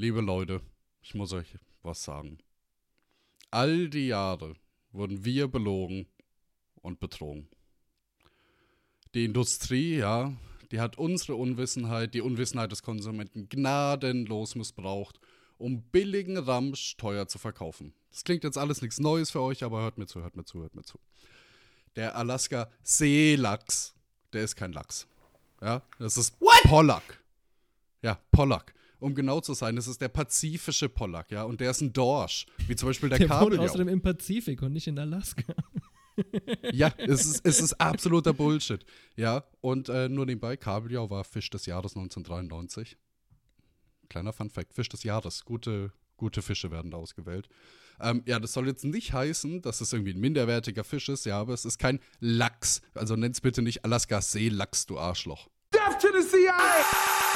Liebe Leute, ich muss euch was sagen. All die Jahre wurden wir belogen und betrogen. Die Industrie, ja, die hat unsere Unwissenheit, die Unwissenheit des Konsumenten gnadenlos missbraucht, um billigen Ramsch teuer zu verkaufen. Das klingt jetzt alles nichts Neues für euch, aber hört mir zu, hört mir zu, hört mir zu. Der Alaska Seelachs, der ist kein Lachs. Ja, das ist What? Pollack. Ja, Pollack. Um genau zu sein, das ist der pazifische Pollack, ja, und der ist ein Dorsch, wie zum Beispiel der, Der wohnt Kabeljau. außerdem im Pazifik und nicht in Alaska. Ja, es ist, es ist absoluter Bullshit. Ja, und äh, nur nebenbei, Kabeljau war Fisch des Jahres 1993. Kleiner Fun Fact, Fisch des Jahres. Gute, gute Fische werden da ausgewählt. Ähm, ja, das soll jetzt nicht heißen, dass es irgendwie ein minderwertiger Fisch ist, ja, aber es ist kein Lachs. Also nenn's bitte nicht Alaska Seelachs, du Arschloch. Death to the CIA!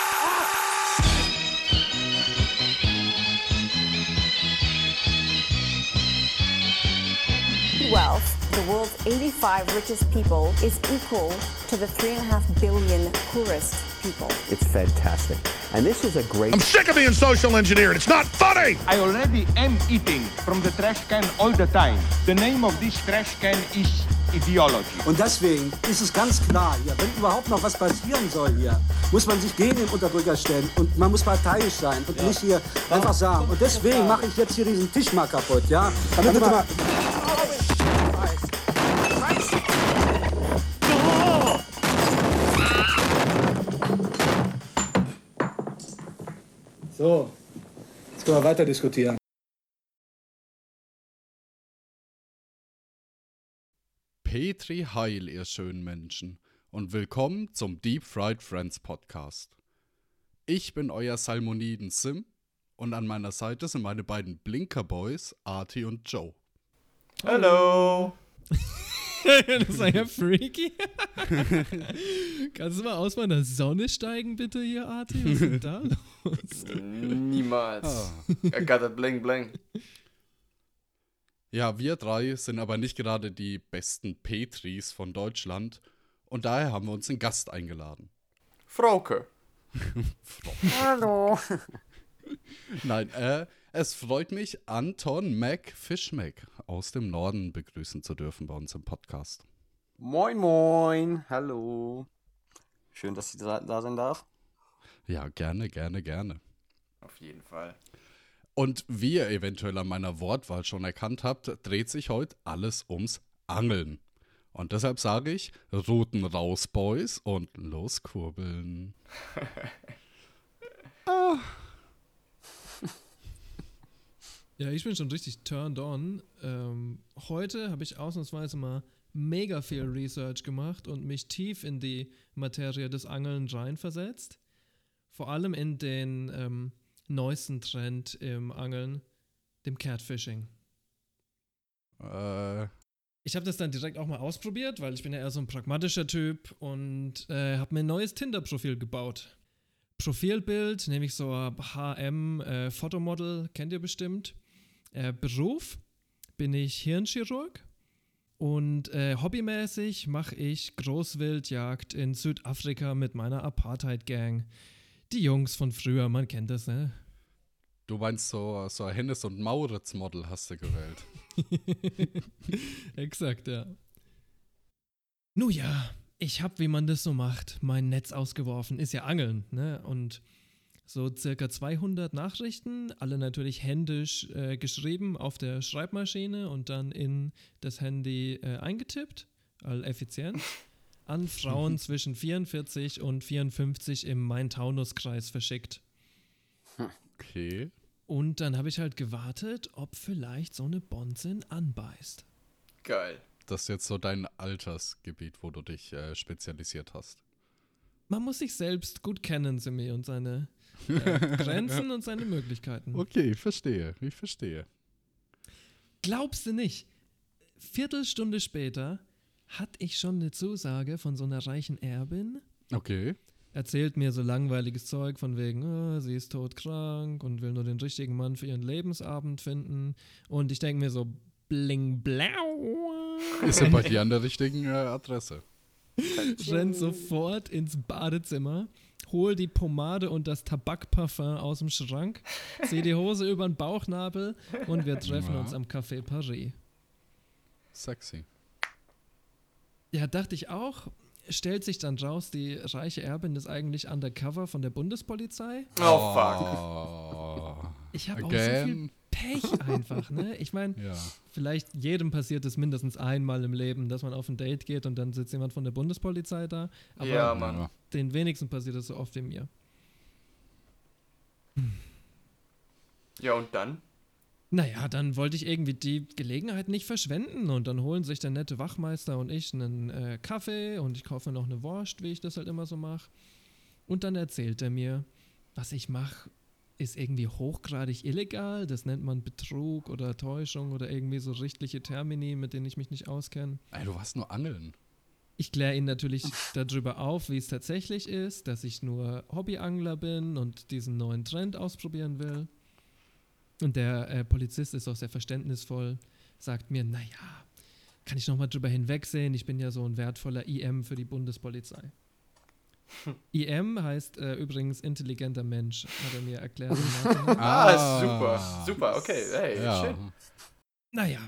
Wealth, the world's 85 richest people is equal to the 3.5 billion poorest people. It's fantastic. And this is a great I'm sick of being social engineered. It's not funny. I already am eating from the trash can all the time. The name of this trash can is ideology. Und deswegen ist es ganz klar hier, wenn überhaupt noch was passieren soll hier, muss man sich gegen den Unterdrücker stellen und man muss parteiisch sein und nicht hier einfach sagen. Und deswegen mache ich jetzt hier diesen Tisch mal kaputt, ja? Damit, du mal So, jetzt können wir weiter diskutieren. Petri Heil, ihr schönen Menschen, und willkommen zum Deep Fried Friends Podcast. Ich bin euer Salmoniden Sim und an meiner Seite sind meine beiden Blinker Boys, Artie und Joe. Hallo! das ist ja freaky. Kannst du mal aus meiner Sonne steigen, bitte, hier, Arti? Was ist denn da los? Niemals. I got a bling bling. Ja, wir drei sind aber nicht gerade die besten Petris von Deutschland und daher haben wir uns einen Gast eingeladen. Frauke. Hallo. Nein, äh, es freut mich, Anton Mac Fischmack aus dem Norden begrüßen zu dürfen bei uns im Podcast. Moin, moin. Hallo. Schön, dass ich da, da sein darf. Ja, gerne, gerne, gerne. Auf jeden Fall. Und wie ihr eventuell an meiner Wortwahl schon erkannt habt, dreht sich heute alles ums Angeln. Und deshalb sage ich, Routen raus, Boys, und los kurbeln. Ja, ich bin schon richtig turned on. Ähm, heute habe ich ausnahmsweise mal mega viel Research gemacht und mich tief in die Materie des Angeln reinversetzt. Vor allem in den ähm, neuesten Trend im Angeln, dem Catfishing. Äh, Ich habe das dann direkt auch mal ausprobiert, weil ich bin ja eher so ein pragmatischer Typ und äh, habe mir ein neues Tinder-Profil gebaut. Profilbild, nämlich so ein HM-Fotomodel, kennt ihr bestimmt. Äh, Beruf bin ich Hirnchirurg und äh, hobbymäßig mache ich Großwildjagd in Südafrika mit meiner Apartheid-Gang. Die Jungs von früher, man kennt das, ne? du meinst so, so ein Hennes- und Mauritz-Model hast du gewählt. Exakt, ja. Nu ja, ich hab, wie man das so macht, mein Netz ausgeworfen. Ist ja Angeln, ne? Und so circa 200 Nachrichten, alle natürlich händisch äh, geschrieben auf der Schreibmaschine und dann in das Handy äh, eingetippt, all effizient, an Frauen zwischen 44 und 54 im Main-Taunus-Kreis verschickt. Okay. Und dann habe ich halt gewartet, ob vielleicht so eine Bonzin anbeißt. Geil. Das ist jetzt so dein Altersgebiet, wo du dich äh, spezialisiert hast. Man muss sich selbst gut kennen, Simi, und seine äh, Grenzen und seine Möglichkeiten. Okay, ich verstehe, ich verstehe. Glaubst du nicht? Viertelstunde später hatte ich schon eine Zusage von so einer reichen Erbin. Okay. Erzählt mir so langweiliges Zeug von wegen, oh, sie ist todkrank und will nur den richtigen Mann für ihren Lebensabend finden. Und ich denke mir so, bling blau. Ist ja bei dir an der richtigen äh, Adresse. rennt sofort ins Badezimmer, hol die Pomade und das Tabakparfum aus dem Schrank, zieh die Hose über den Bauchnabel und wir treffen Ja. uns am Café Paris. Sexy. Ja, dachte ich auch. Stellt sich dann raus, die reiche Erbin ist eigentlich undercover von der Bundespolizei. Oh, fuck. Oh. Ich habe auch so viel. Pech einfach, ne? Ich meine, Ja. vielleicht jedem passiert es mindestens einmal im Leben, dass man auf ein Date geht und dann sitzt jemand von der Bundespolizei da. Aber Ja, Mann. Den wenigsten passiert es so oft wie mir. Ja, und dann? Naja, dann wollte ich irgendwie die Gelegenheit nicht verschwenden und dann holen sich der nette Wachmeister und ich einen äh, Kaffee und ich kaufe noch eine Wurst, wie ich das halt immer so mache. Und dann erzählt er mir, was ich mache, ist irgendwie hochgradig illegal. Das nennt man Betrug oder Täuschung oder irgendwie so richtliche Termini, mit denen ich mich nicht auskenne. Ey, du warst nur angeln. Ich kläre ihn natürlich darüber auf, wie es tatsächlich ist, dass ich nur Hobbyangler bin und diesen neuen Trend ausprobieren will. Und der äh, Polizist ist auch sehr verständnisvoll, sagt mir, naja, kann ich nochmal drüber hinwegsehen, ich bin ja so ein wertvoller IM für die Bundespolizei. IM heißt äh, übrigens intelligenter Mensch, hat er mir erklärt. Nachhinein. Ah, super. Super, okay. Hey, ja. shit. Naja,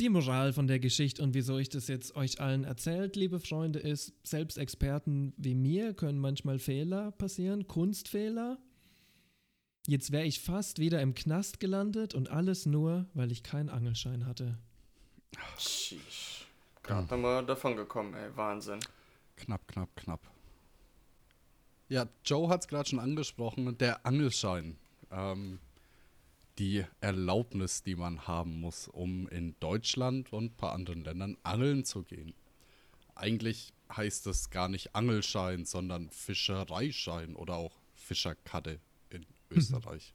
die Moral von der Geschichte und wieso ich das jetzt euch allen erzählt, liebe Freunde, ist, selbst Experten wie mir können manchmal Fehler passieren, Kunstfehler. Jetzt wäre ich fast wieder im Knast gelandet und alles nur, weil ich keinen Angelschein hatte. Sheesh. Gerade nochmal davon gekommen, ey. Wahnsinn. Knapp, knapp, knapp. Ja, Joe hat es gerade schon angesprochen, der Angelschein. Ähm, die Erlaubnis, die man haben muss, um in Deutschland und ein paar anderen Ländern angeln zu gehen. Eigentlich heißt es gar nicht Angelschein, sondern Fischereischein oder auch Fischerkarte Österreich.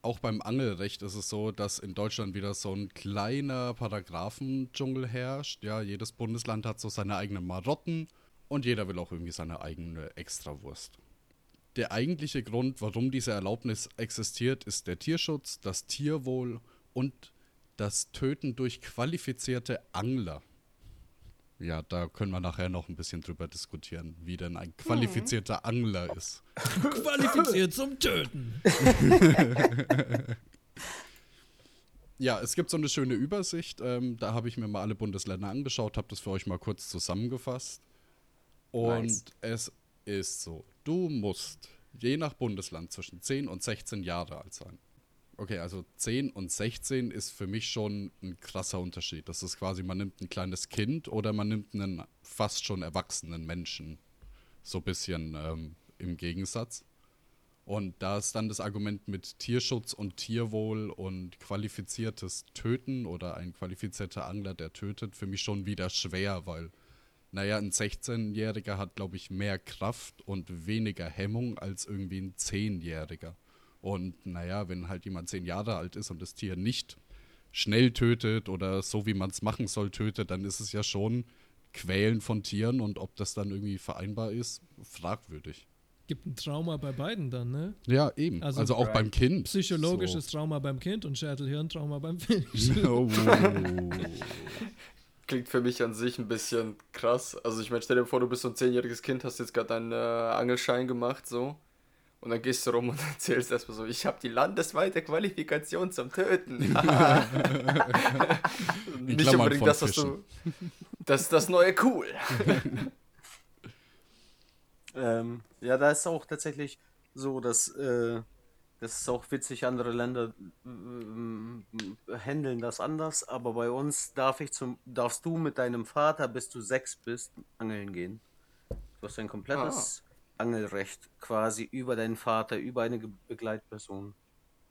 Auch beim Angelrecht ist es so, dass in Deutschland wieder so ein kleiner Paragraphendschungel herrscht. Ja, jedes Bundesland hat so seine eigenen Marotten und jeder will auch irgendwie seine eigene Extrawurst. Der eigentliche Grund, warum diese Erlaubnis existiert, ist der Tierschutz, das Tierwohl und das Töten durch qualifizierte Angler. Ja, da können wir nachher noch ein bisschen drüber diskutieren, wie denn ein qualifizierter Angler ist. Qualifiziert zum Töten. Ja, es gibt so eine schöne Übersicht. Ähm, da habe ich mir mal alle Bundesländer angeschaut, habe das für euch mal kurz zusammengefasst. Und Nice. es ist so, du musst je nach Bundesland zwischen 10 und 16 Jahre alt sein. Okay, also 10 und 16 ist für mich schon ein krasser Unterschied. Das ist quasi, man nimmt ein kleines Kind oder man nimmt einen fast schon erwachsenen Menschen. So ein bisschen ähm, im Gegensatz. Und da ist dann das Argument mit Tierschutz und Tierwohl und qualifiziertes Töten oder ein qualifizierter Angler, der tötet, für mich schon wieder schwer, weil, naja, ein 16-Jähriger hat, glaube ich, mehr Kraft und weniger Hemmung als irgendwie ein 10-Jähriger. Und naja, wenn halt jemand 10 Jahre alt ist und das Tier nicht schnell tötet oder so, wie man es machen soll, tötet, dann ist es ja schon Quälen von Tieren und ob das dann irgendwie vereinbar ist, fragwürdig. Gibt ein Trauma bei beiden dann, ne? Ja, eben. Also, Also- auch beim Kind. Psychologisches Trauma beim Kind und Schädelhirntrauma beim Fisch. So. Oh. Klingt für mich an sich ein bisschen krass. Also ich meine, stell dir vor, du bist so ein zehnjähriges Kind, hast jetzt gerade deinen äh, Angelschein gemacht, so. Und dann gehst du rum und erzählst erstmal so, ich habe die landesweite Qualifikation zum Töten. Nicht Klammern unbedingt das, was du... Das ist das neue Cool. Ähm, ja, da ist auch tatsächlich so, dass äh, das ist auch witzig, andere Länder ähm, handeln das anders, aber bei uns darf ich zum, darfst du mit deinem Vater, bis du sechs bist, angeln gehen. Du hast ein komplettes Angelrecht quasi über deinen Vater, über eine Ge- Begleitperson.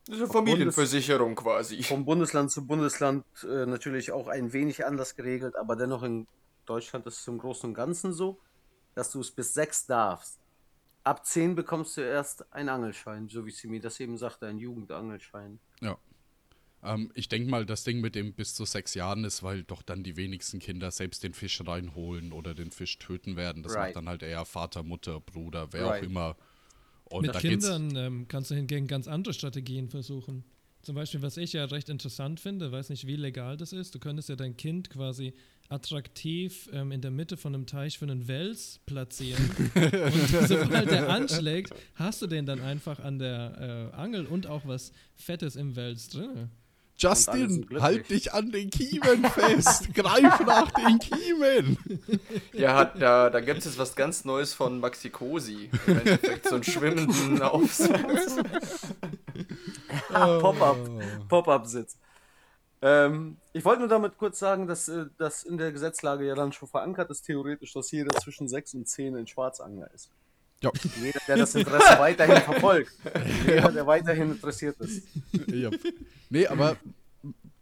Das ist eine Familienversicherung quasi. Vom Bundesland zu Bundesland äh, natürlich auch ein wenig anders geregelt, aber dennoch in Deutschland ist es im Großen und Ganzen so, dass du es bis sechs darfst. Ab zehn bekommst du erst einen Angelschein, so wie sie mir das eben sagte, einen Jugendangelschein. Ja. Ähm, ich denke mal, das Ding mit dem bis zu sechs Jahren ist, weil doch dann die wenigsten Kinder selbst den Fisch reinholen oder den Fisch töten werden. Das Right. macht dann halt eher Vater, Mutter, Bruder, wer Right. auch immer. Und Mit da geht's- Kindern ähm, kannst du hingegen ganz andere Strategien versuchen. Zum Beispiel, was ich ja recht interessant finde, weiß nicht, wie legal das ist. Du könntest ja dein Kind quasi attraktiv ähm, in der Mitte von einem Teich für einen Wels platzieren. und sobald der anschlägt, hast du den dann einfach an der äh, Angel und auch was Fettes im Wels drin. Justin, halt dich an den Kiemen fest. Greif nach den Kiemen. Ja, hat, da, da gibt es jetzt was ganz Neues von Maxi Cosi. Im Endeffekt so einen schwimmenden Aufsatz. Pop-up. Pop-up-Sitz. Ähm, ich wollte nur damit kurz sagen, dass äh, das in der Gesetzlage ja dann schon verankert ist, theoretisch, dass jeder zwischen 6 und 10 ein Schwarzangler ist. Ja. Jeder, der das Interesse weiterhin verfolgt. Jeder, der weiterhin interessiert ist. Ja. Nee, aber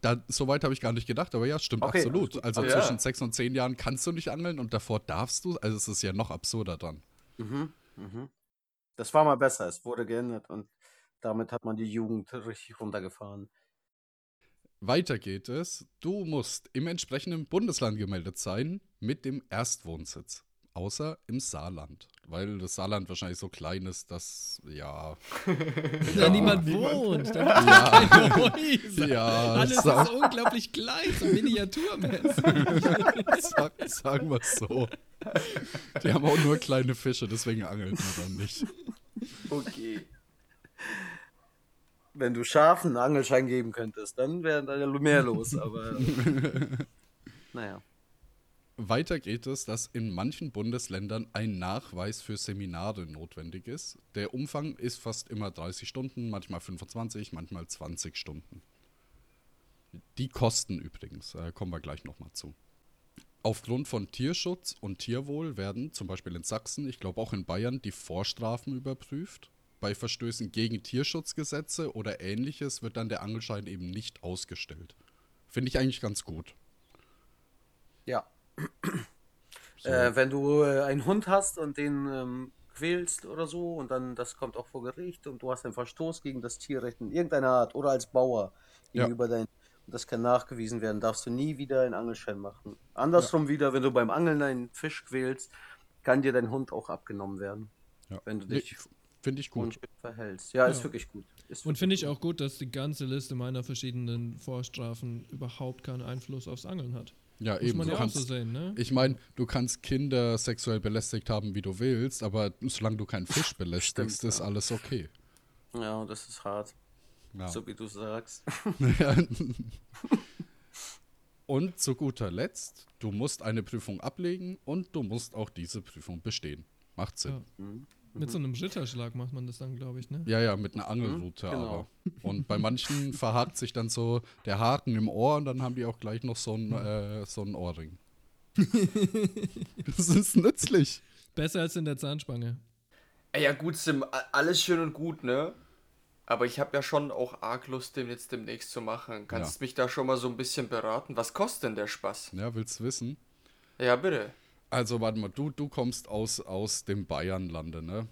da, so weit habe ich gar nicht gedacht, aber ja, stimmt Okay, absolut. Also Ja. zwischen sechs und zehn Jahren kannst du nicht angeln und davor darfst du. Also es ist ja noch absurder dann. Mhm, mhm. Das war mal besser, es wurde geändert und damit hat man die Jugend richtig runtergefahren. Weiter geht es. Du musst im entsprechenden Bundesland gemeldet sein mit dem Erstwohnsitz. Außer im Saarland. Weil das Saarland wahrscheinlich so klein ist, dass, ja. Da niemand wohnt, da gibt es Ja. keine Häuser. Ja, Alles sag- ist unglaublich klein, so miniaturmäßig. Sag, sagen wir es so. Die haben auch nur kleine Fische, deswegen angeln wir dann nicht. Okay. Wenn du Schafen einen Angelschein geben könntest, dann wäre da ja mehr los, aber naja. Weiter geht es, dass in manchen Bundesländern ein Nachweis für Seminare notwendig ist. Der Umfang ist fast immer 30 Stunden, manchmal 25, manchmal 20 Stunden. Die Kosten übrigens, äh, kommen wir gleich nochmal zu. Aufgrund von Tierschutz und Tierwohl werden zum Beispiel in Sachsen, ich glaube auch in Bayern, die Vorstrafen überprüft. Bei Verstößen gegen Tierschutzgesetze oder ähnliches wird dann der Angelschein eben nicht ausgestellt. Finde ich eigentlich ganz gut. Ja. So. Äh, wenn du äh, einen Hund hast und den ähm, quälst oder so und dann das kommt auch vor Gericht und du hast einen Verstoß gegen das Tierrecht in irgendeiner Art oder als Bauer Ja. gegenüber dein und das kann nachgewiesen werden, darfst du nie wieder einen Angelschein machen. Andersrum wieder, wenn du beim Angeln einen Fisch quälst, kann dir dein Hund auch abgenommen werden, Ja. wenn du Nee, dich Finde ich gut. verhältst. Ja, ist Ja. wirklich gut. Ist Und finde ich auch gut, dass die ganze Liste meiner verschiedenen Vorstrafen überhaupt keinen Einfluss aufs Angeln hat. Ja, Muss eben. man Du ja auch kannst, so sehen, ne? Ich meine, du kannst Kinder sexuell belästigt haben, wie du willst, aber solange du keinen Fisch belästigst, Stimmt, ist ja. alles okay. Ja, das ist hart, Ja. so wie du sagst. und zu guter Letzt, du musst eine Prüfung ablegen und du musst auch diese Prüfung bestehen. Macht Sinn. Ja. Mit so einem Ritterschlag macht man das dann, glaube ich, ne? Ja, ja, mit einer Angelrute genau. aber. Und bei manchen verhakt sich dann so der Haken im Ohr und dann haben die auch gleich noch so einen, äh, so einen Ohrring. das ist nützlich. Besser als in der Zahnspange. Ey, ja gut, Sim, alles schön und gut, ne? Aber ich habe ja schon auch arg Lust, den jetzt demnächst zu machen. Kannst Ja. mich da schon mal so ein bisschen beraten? Was kostet denn der Spaß? Ja, willst wissen? Ja, bitte. Also, warte mal, du, du kommst aus, aus dem Bayernlande, ne?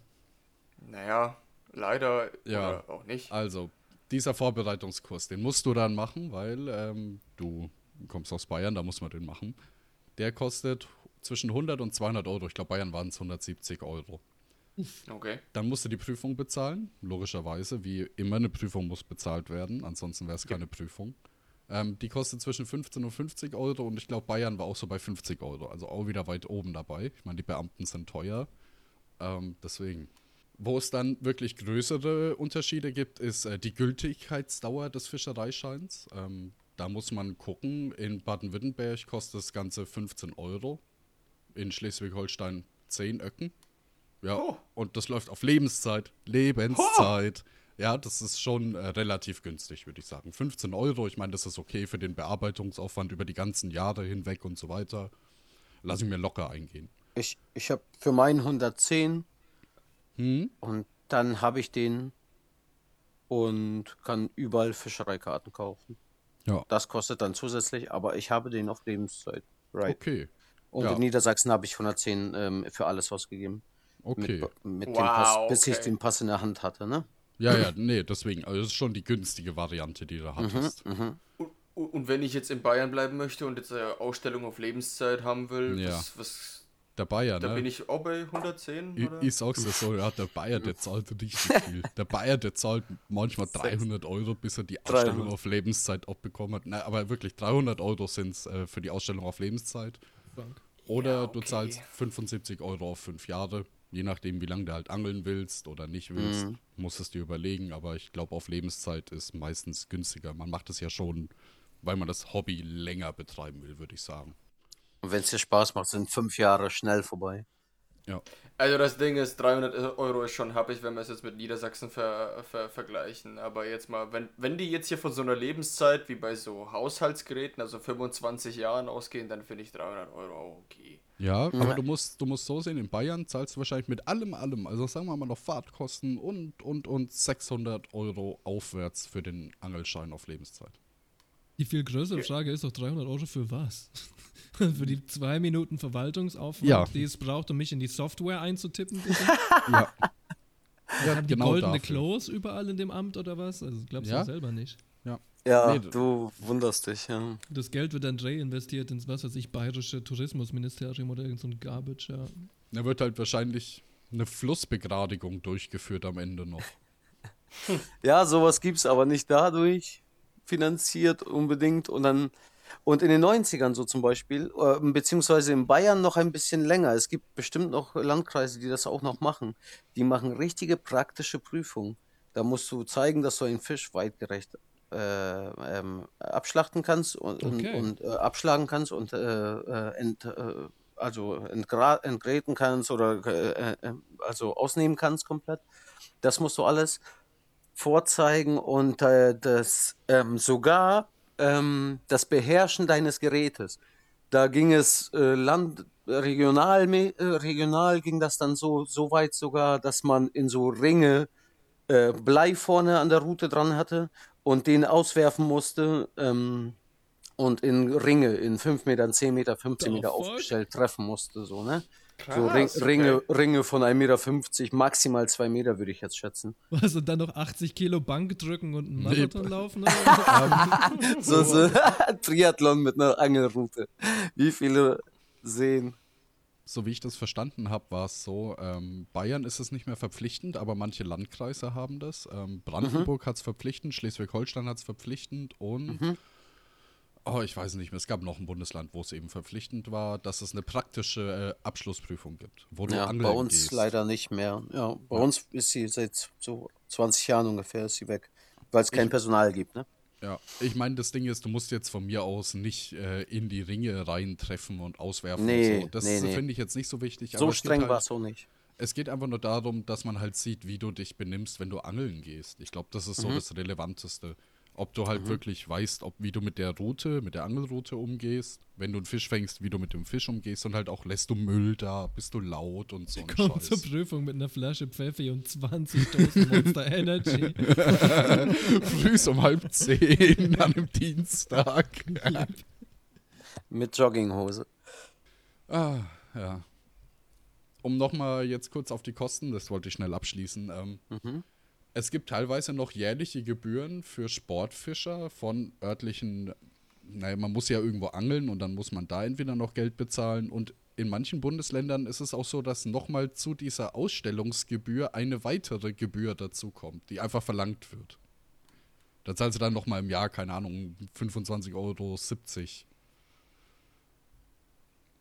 Naja, leider Ja. oder auch nicht. Also, dieser Vorbereitungskurs, den musst du dann machen, weil ähm, du kommst aus Bayern, da muss man den machen. Der kostet zwischen 100 und 200 Euro. Ich glaube, Bayern waren es 170 Euro. Okay. Dann musst du die Prüfung bezahlen, logischerweise. Wie immer, eine Prüfung muss bezahlt werden, ansonsten wäre es keine Prüfung. Ähm, die kostet zwischen 15 und 50 Euro und ich glaube, Bayern war auch so bei 50 Euro. Also auch wieder weit oben dabei. Ich meine, die Beamten sind teuer. Ähm, deswegen. Wo es dann wirklich größere Unterschiede gibt, ist äh, die Gültigkeitsdauer des Fischereischeins. Ähm, da muss man gucken. In Baden-Württemberg kostet das Ganze 15 Euro. In Schleswig-Holstein 10 Öcken. Ja, Oh. und das läuft auf Lebenszeit. Lebenszeit. Ja, das ist schon äh, relativ günstig, würde ich sagen. 15 Euro, ich meine, das ist okay für den Bearbeitungsaufwand über die ganzen Jahre hinweg und so weiter. Lass ich mir locker eingehen. Ich, ich habe für meinen 110 Hm? und dann habe ich den und kann überall Fischereikarten kaufen. Ja. Das kostet dann zusätzlich, aber ich habe den auf Lebenszeit. Right. Okay. Und ja. in Niedersachsen habe ich 110 ähm, für alles ausgegeben. Okay. Mit, mit dem Wow, Pass, bis ich den Pass in der Hand hatte, ne? Ja, ja, nee, deswegen. Also, das ist schon die günstige Variante, die Mhm, du hattest. Und, und wenn ich jetzt in Bayern bleiben möchte und jetzt eine Ausstellung auf Lebenszeit haben will, Ja. was, was Der Bayer, Da ne? bin ich auch bei 110, Ich, oder? ich sag's dir so, ja, der Bayer, der zahlt richtig viel. Der Bayer, der zahlt manchmal 300 Euro, bis er die Ausstellung 300. auf Lebenszeit abbekommen hat. Na, aber wirklich, 300 Euro sind's äh, für die Ausstellung auf Lebenszeit. Oder Ja, du okay. zahlst 75 Euro auf fünf Jahre. Je nachdem, wie lange du halt angeln willst oder nicht willst, Mhm. musst es dir überlegen. Aber ich glaube, auf Lebenszeit ist meistens günstiger. Man macht es ja schon, weil man das Hobby länger betreiben will, würde ich sagen. Und wenn es dir Spaß macht, sind fünf Jahre schnell vorbei. Ja. Also das Ding ist, 300 Euro ist schon happig, wenn wir es jetzt mit Niedersachsen ver, ver, vergleichen. Aber jetzt mal, wenn, wenn die jetzt hier von so einer Lebenszeit wie bei so Haushaltsgeräten, also 25 Jahren ausgehen, dann finde ich 300 Euro auch okay. Ja, aber du musst, du musst so sehen, in Bayern zahlst du wahrscheinlich mit allem, allem, also sagen wir mal noch Fahrtkosten und, und, und 600 Euro aufwärts für den Angelschein auf Lebenszeit. Die viel größere Frage ist doch 300 Euro für was? für die zwei Minuten Verwaltungsaufwand, Ja. die es braucht, um mich in die Software einzutippen? bitte? Ja. ja, Haben die genau goldene dafür. Klos überall in dem Amt oder was? Also glaubst du Ja. selber nicht. Ja. Nee, du wunderst dich, ja. Das Geld wird dann reinvestiert ins, was weiß ich, bayerische Tourismusministerium oder irgend so ein Garbage, ja. Da wird halt wahrscheinlich eine Flussbegradigung durchgeführt am Ende noch. Ja, sowas gibt's aber nicht dadurch finanziert unbedingt und dann und in den 90ern so zum Beispiel, äh, beziehungsweise in Bayern noch ein bisschen länger. Es gibt bestimmt noch Landkreise, die das auch noch machen. Die machen richtige praktische Prüfungen. Da musst du zeigen, dass du einen Fisch weitgerecht äh, ähm, abschlachten kannst und, Okay. und, und äh, abschlagen kannst und äh, äh, ent, also entgräten kannst oder also ausnehmen kannst komplett. Das musst du alles vorzeigen und das ähm, sogar ähm, das Beherrschen deines Gerätes. Da ging es Land, regional, regional ging das dann so, so weit sogar, dass man in so Ringe äh, Blei vorne an der Route dran hatte und den auswerfen musste ähm, und in Ringe, in 5 Meter, 10 Meter, 15 The Meter fuck? aufgestellt treffen musste, so, ne? so Krass, Ring, okay. Ringe, Ringe von 1,50 Meter, maximal 2 Meter, würde ich jetzt schätzen. Was, und dann noch 80 Kilo Bank drücken und einen Nee. Marathon laufen? Oder? was? So, so Triathlon mit einer Angelroute. Wie viele sehen? So wie ich das verstanden habe, war es so, ähm, Bayern ist es nicht mehr verpflichtend, aber manche Landkreise haben das. Ähm, Brandenburg hat es verpflichtend, Schleswig-Holstein hat es verpflichtend und oh, ich weiß nicht mehr, es gab noch ein Bundesland, wo es eben verpflichtend war, dass es eine praktische äh, Abschlussprüfung gibt, wo du Ja, angeln bei uns gehst. leider nicht mehr. Ja, bei uns ist sie seit so 20 Jahren ungefähr ist sie weg, weil es kein Personal gibt, ne? Ja, ich meine, das Ding ist, du musst jetzt von mir aus nicht äh, in die Ringe reintreffen und auswerfen. Nee, und so. Das nee, nee. finde ich jetzt nicht so wichtig. So streng halt, war es auch nicht. Es geht einfach nur darum, dass man halt sieht, wie du dich benimmst, wenn du angeln gehst. Ich glaube, das ist so Mhm. das Relevanteste. Ob du halt wirklich weißt, ob, wie du mit der Route, mit der Angelroute umgehst, wenn du einen Fisch fängst, wie du mit dem Fisch umgehst und halt auch lässt du Müll da, bist du laut und so ein Kommt zur. Prüfung mit einer Flasche Pfeffi und 20 Dosen Monster Energy. Frühs um halb zehn an einem Dienstag. Mit Jogginghose. Ah, ja. Um nochmal jetzt kurz auf die Kosten, das wollte ich schnell abschließen. Ähm, Mhm. Es gibt teilweise noch jährliche Gebühren für Sportfischer von örtlichen, naja, man muss ja irgendwo angeln und dann muss man da entweder noch Geld bezahlen und in manchen Bundesländern ist es auch so, dass nochmal zu dieser Ausstellungsgebühr eine weitere Gebühr dazu kommt, die einfach verlangt wird. Da zahlst du dann nochmal im Jahr, keine Ahnung, 25,70 Euro.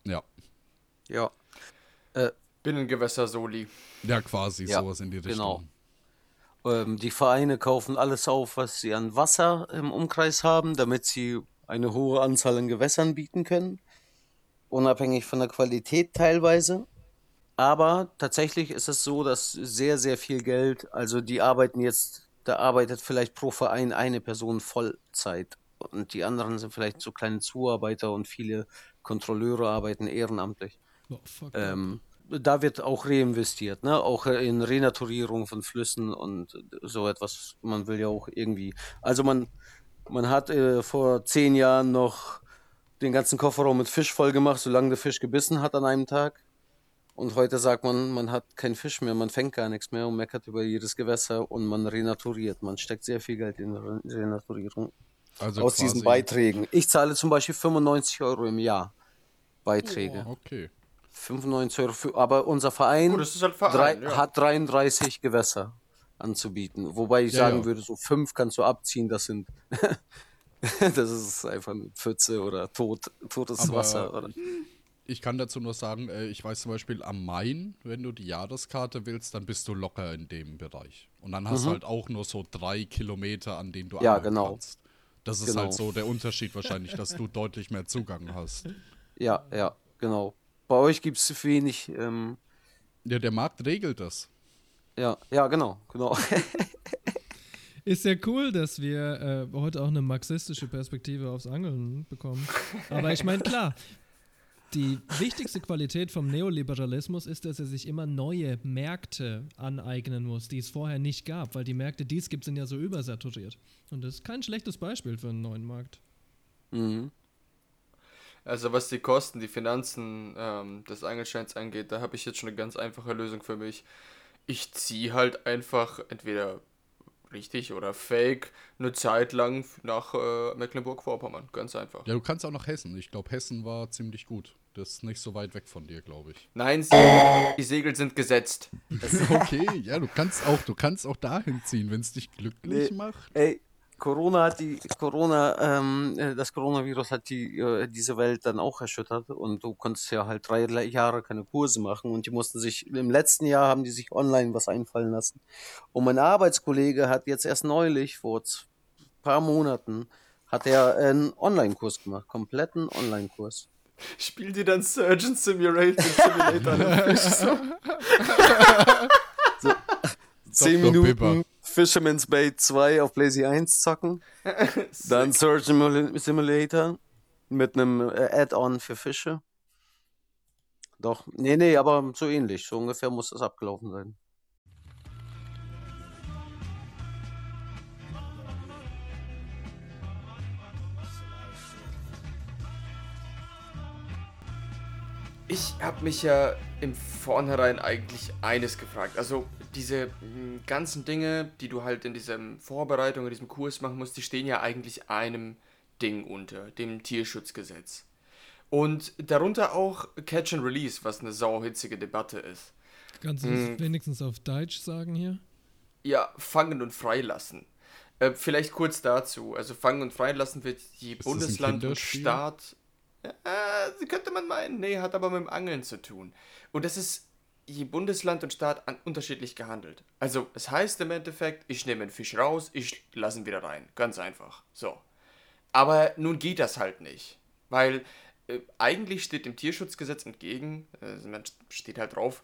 Ja. Ja. Binnengewässer Soli. Ja, quasi Ja, sowas in die Richtung. genau. Ähm, die Vereine kaufen alles auf, was sie an Wasser im Umkreis haben, damit sie eine hohe Anzahl an Gewässern bieten können. Unabhängig von der Qualität teilweise. Aber tatsächlich ist es so, dass sehr, sehr viel Geld, also die arbeiten jetzt, da arbeitet vielleicht pro Verein eine Person Vollzeit. Und die anderen sind vielleicht so kleine Zuarbeiter und viele Kontrolleure arbeiten ehrenamtlich. Oh, fuck. Ähm, da wird auch reinvestiert, ne? Auch in Renaturierung von Flüssen und so etwas. Man will ja auch irgendwie. Also man, man hat äh, vor zehn Jahren noch den ganzen Kofferraum mit Fisch voll gemacht, solange der Fisch gebissen hat an einem Tag. Und heute sagt man, man hat keinen Fisch mehr, man fängt gar nichts mehr und meckert über jedes Gewässer und man renaturiert. Man steckt sehr viel Geld in Re- Renaturierung Also aus diesen Beiträgen. Ich zahle zum Beispiel 95 Euro im Jahr Beiträge. Okay. 95 Euro. Für, aber unser Verein, Gut, halt Verein, drei, ja. hat 33 Gewässer anzubieten. Wobei ich Ja, sagen ja. würde, so fünf kannst du abziehen, das sind. das ist einfach eine Pfütze oder tot, totes Aber Wasser. Oder? Ich kann dazu nur sagen, äh, ich weiß zum Beispiel am Main, wenn du die Jahreskarte willst, dann bist du locker in dem Bereich. Und dann hast du halt auch nur so drei Kilometer, an denen du Mhm. Ja, angeln genau. kannst. Das ist Genau. halt so der Unterschied wahrscheinlich, dass du deutlich mehr Zugang hast. Ja, ja, genau. Bei euch gibt es wenig. Ähm, Ja, der Markt regelt das. ja, ja, genau, genau. Ist ja cool, dass wir äh, heute auch eine marxistische Perspektive aufs Angeln bekommen. Aber ich meine, klar, die wichtigste Qualität vom Neoliberalismus ist, dass er sich immer neue Märkte aneignen muss, die es vorher nicht gab, weil die Märkte, die es gibt, sind ja so übersaturiert. Und das ist kein schlechtes Beispiel für einen neuen Markt. mhm. Also was die Kosten, die Finanzen ähm, des Angelscheins angeht, da habe ich jetzt schon eine ganz einfache Lösung für mich. Ich ziehe halt einfach entweder richtig oder fake eine Zeit lang nach äh, Mecklenburg-Vorpommern. Ganz einfach. Ja, du kannst auch nach Hessen. Ich glaube, Hessen war ziemlich gut. Das ist nicht so weit weg von dir, glaube ich. Nein, Sie- die Segel sind gesetzt. Okay, ja, du kannst auch, du kannst auch dahin ziehen, wenn es dich glücklich Nee. macht. Ey, Corona hat die Corona, ähm, äh, das Coronavirus hat die äh, diese Welt dann auch erschüttert und du konntest ja halt drei Jahre keine Kurse machen und die mussten sich im letzten Jahr haben die sich online was einfallen lassen. Und mein Arbeitskollege hat jetzt erst neulich vor z- paar Monaten hat er einen Online-Kurs gemacht, kompletten Online-Kurs. Spiel dir dann Surgeon Simulator, Simulator an. So. Zehn. Minuten Pepper. Fisherman's Bait 2 auf Blazy 1 zocken. Dann Search Simula- Simulator mit einem äh, Add-on für Fische. Doch, nee, nee, aber so ähnlich. So ungefähr muss das abgelaufen sein. Ich habe mich ja im Vornherein eigentlich eines gefragt. Also diese mm, ganzen Dinge, die du halt in diesem Vorbereitung, in diesem Kurs machen musst, die stehen ja eigentlich einem Ding unter, dem Tierschutzgesetz. Und darunter auch Catch and Release, was eine sauhitzige Debatte ist. Kannst du das wenigstens auf Deutsch sagen hier? Ja, fangen und freilassen. Äh, vielleicht kurz dazu. Also fangen und freilassen wird je ein Bundesland und? Staat. Äh, könnte man meinen. Nee, hat aber mit dem Angeln zu tun. Und das ist je Bundesland und Staat an, unterschiedlich gehandelt. Also es heißt im Endeffekt, ich nehme einen Fisch raus, ich lasse ihn wieder rein. Ganz einfach. So. Aber nun geht das halt nicht. Weil äh, eigentlich steht dem Tierschutzgesetz entgegen, äh, steht halt drauf,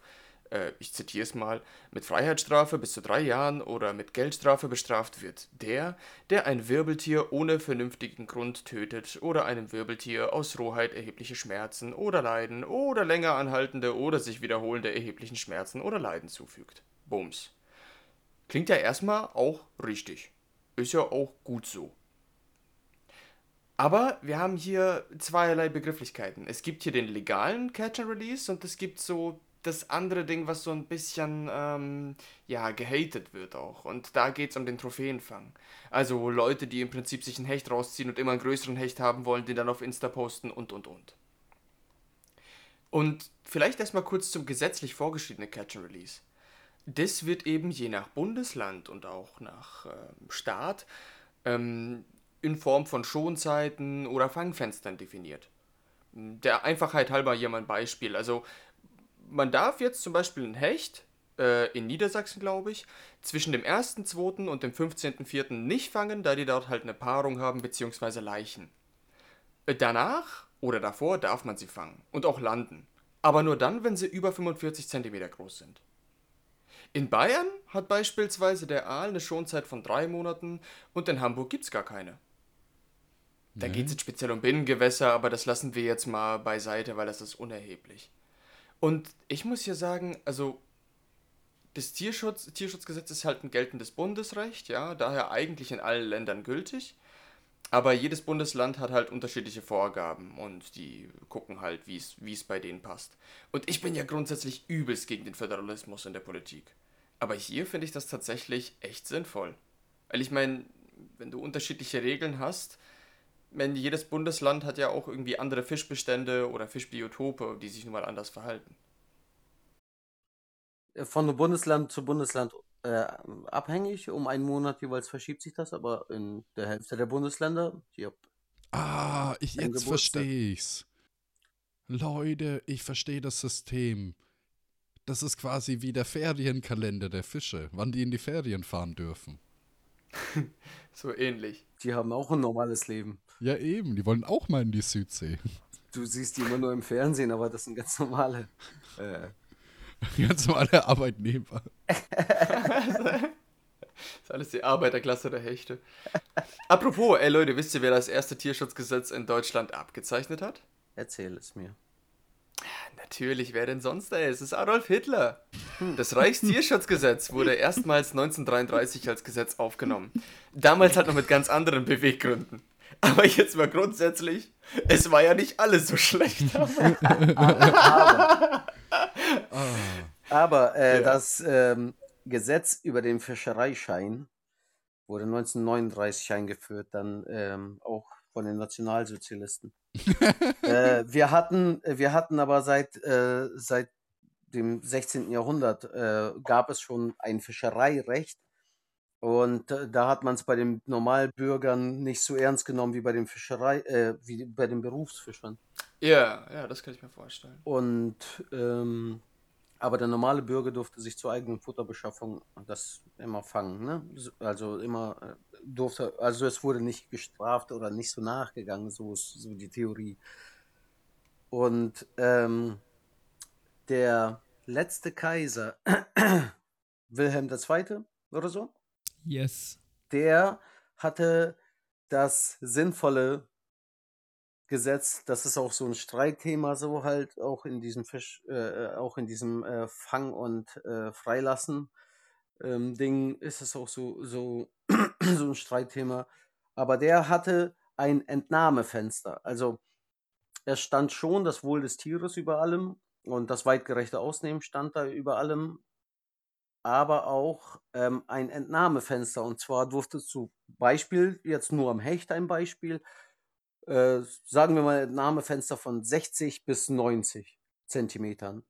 äh, ich zitiere es mal, mit Freiheitsstrafe bis zu drei Jahren oder mit Geldstrafe bestraft wird der, der ein Wirbeltier ohne vernünftigen Grund tötet oder einem Wirbeltier aus Rohheit erhebliche Schmerzen oder Leiden oder länger anhaltende oder sich wiederholende erheblichen Schmerzen oder Leiden zufügt. Bums. Klingt ja erstmal auch richtig. Ist ja auch gut so. Aber wir haben hier zweierlei Begrifflichkeiten. Es gibt hier den legalen Catch and Release und es gibt so das andere Ding, was so ein bisschen, ähm, ja, gehatet wird auch. Und da geht es um den Trophäenfang. Also Leute, die im Prinzip sich einen Hecht rausziehen und immer einen größeren Hecht haben wollen, den dann auf Insta posten und, und, und. Und vielleicht erstmal kurz zum gesetzlich vorgeschriebenen Catch and Release. Das wird eben je nach Bundesland und auch nach ähm, Staat ähm, in Form von Schonzeiten oder Fangfenstern definiert. Der Einfachheit halber hier mal ein Beispiel. Also man darf jetzt zum Beispiel einen Hecht äh, in Niedersachsen, glaube ich, zwischen dem 1.2. und dem 15.4. nicht fangen, da die dort halt eine Paarung haben bzw. Leichen. Äh, Danach oder davor darf man sie fangen und auch landen. Aber nur dann, wenn sie über 45 cm groß sind. In Bayern hat beispielsweise der Aal eine Schonzeit von drei Monaten und in Hamburg gibt es gar keine. Da geht es jetzt speziell um Binnengewässer, aber das lassen wir jetzt mal beiseite, weil das ist unerheblich. Und ich muss hier sagen, also das Tierschutz, Tierschutzgesetz ist halt ein geltendes Bundesrecht, ja, daher eigentlich in allen Ländern gültig. Aber jedes Bundesland hat halt unterschiedliche Vorgaben und die gucken halt, wie es bei denen passt. Und ich bin ja grundsätzlich übelst gegen den Föderalismus in der Politik. Aber hier finde ich das tatsächlich echt sinnvoll. Weil ich meine, wenn du unterschiedliche Regeln hast, wenn jedes Bundesland hat ja auch irgendwie andere Fischbestände oder Fischbiotope, die sich nun mal anders verhalten. Von Bundesland zu Bundesland äh, abhängig. Um einen Monat jeweils verschiebt sich das, aber in der Hälfte der Bundesländer, hier. Ah, ich, jetzt verstehe ich's. Leute, ich verstehe das System. Das ist quasi wie der Ferienkalender der Fische, wann die in die Ferien fahren dürfen. So ähnlich. Die haben auch ein normales Leben. Ja, eben, die wollen auch mal in die Südsee. Du siehst die immer nur im Fernsehen, aber das sind ganz normale. Äh, Ganz normale Arbeitnehmer. Das ist alles die Arbeiterklasse der Hechte. Apropos, ey Leute, wisst ihr, wer das erste Tierschutzgesetz in Deutschland abgezeichnet hat? erzähl es mir. Natürlich, wer denn sonst, ey? Es ist Adolf Hitler. Das Reichstierschutzgesetz wurde erstmals 1933 als Gesetz aufgenommen. Damals halt noch mit ganz anderen Beweggründen. Aber jetzt mal grundsätzlich, es war ja nicht alles so schlecht. Aber äh, Ja. das ähm, Gesetz über den Fischereischein wurde 1939 eingeführt, dann ähm, auch von den Nationalsozialisten. äh, wir, hatten, wir hatten aber seit, äh, seit dem 16. Jahrhundert äh, gab es schon ein Fischereirecht. Und äh, da hat man es bei den Normalbürgern nicht so ernst genommen wie bei den Fischerei, äh, wie bei den Berufsfischern. Ja, ja, das kann ich mir vorstellen. Und ähm, aber der normale Bürger durfte sich zur eigenen Futterbeschaffung das immer fangen, ne? So- Also immer äh, durfte, also es wurde nicht gestraft oder nicht so nachgegangen, so ist so die Theorie. Und ähm, der letzte Kaiser, Wilhelm II. oder so, Yes. der hatte das sinnvolle Gesetz, das ist auch so ein Streitthema, so halt auch in diesem Fisch, äh, auch in diesem äh, Fang- und äh, Freilassen ähm, Ding ist es auch so, so, so ein Streitthema. Aber der hatte ein Entnahmefenster. Also es stand schon das Wohl des Tieres über allem und das weitgerechte Ausnehmen stand da über allem aber auch ähm, ein Entnahmefenster. Und zwar durftest du Beispiel, jetzt nur am Hecht ein Beispiel, äh, sagen wir mal Entnahmefenster von 60 bis 90 Zentimetern.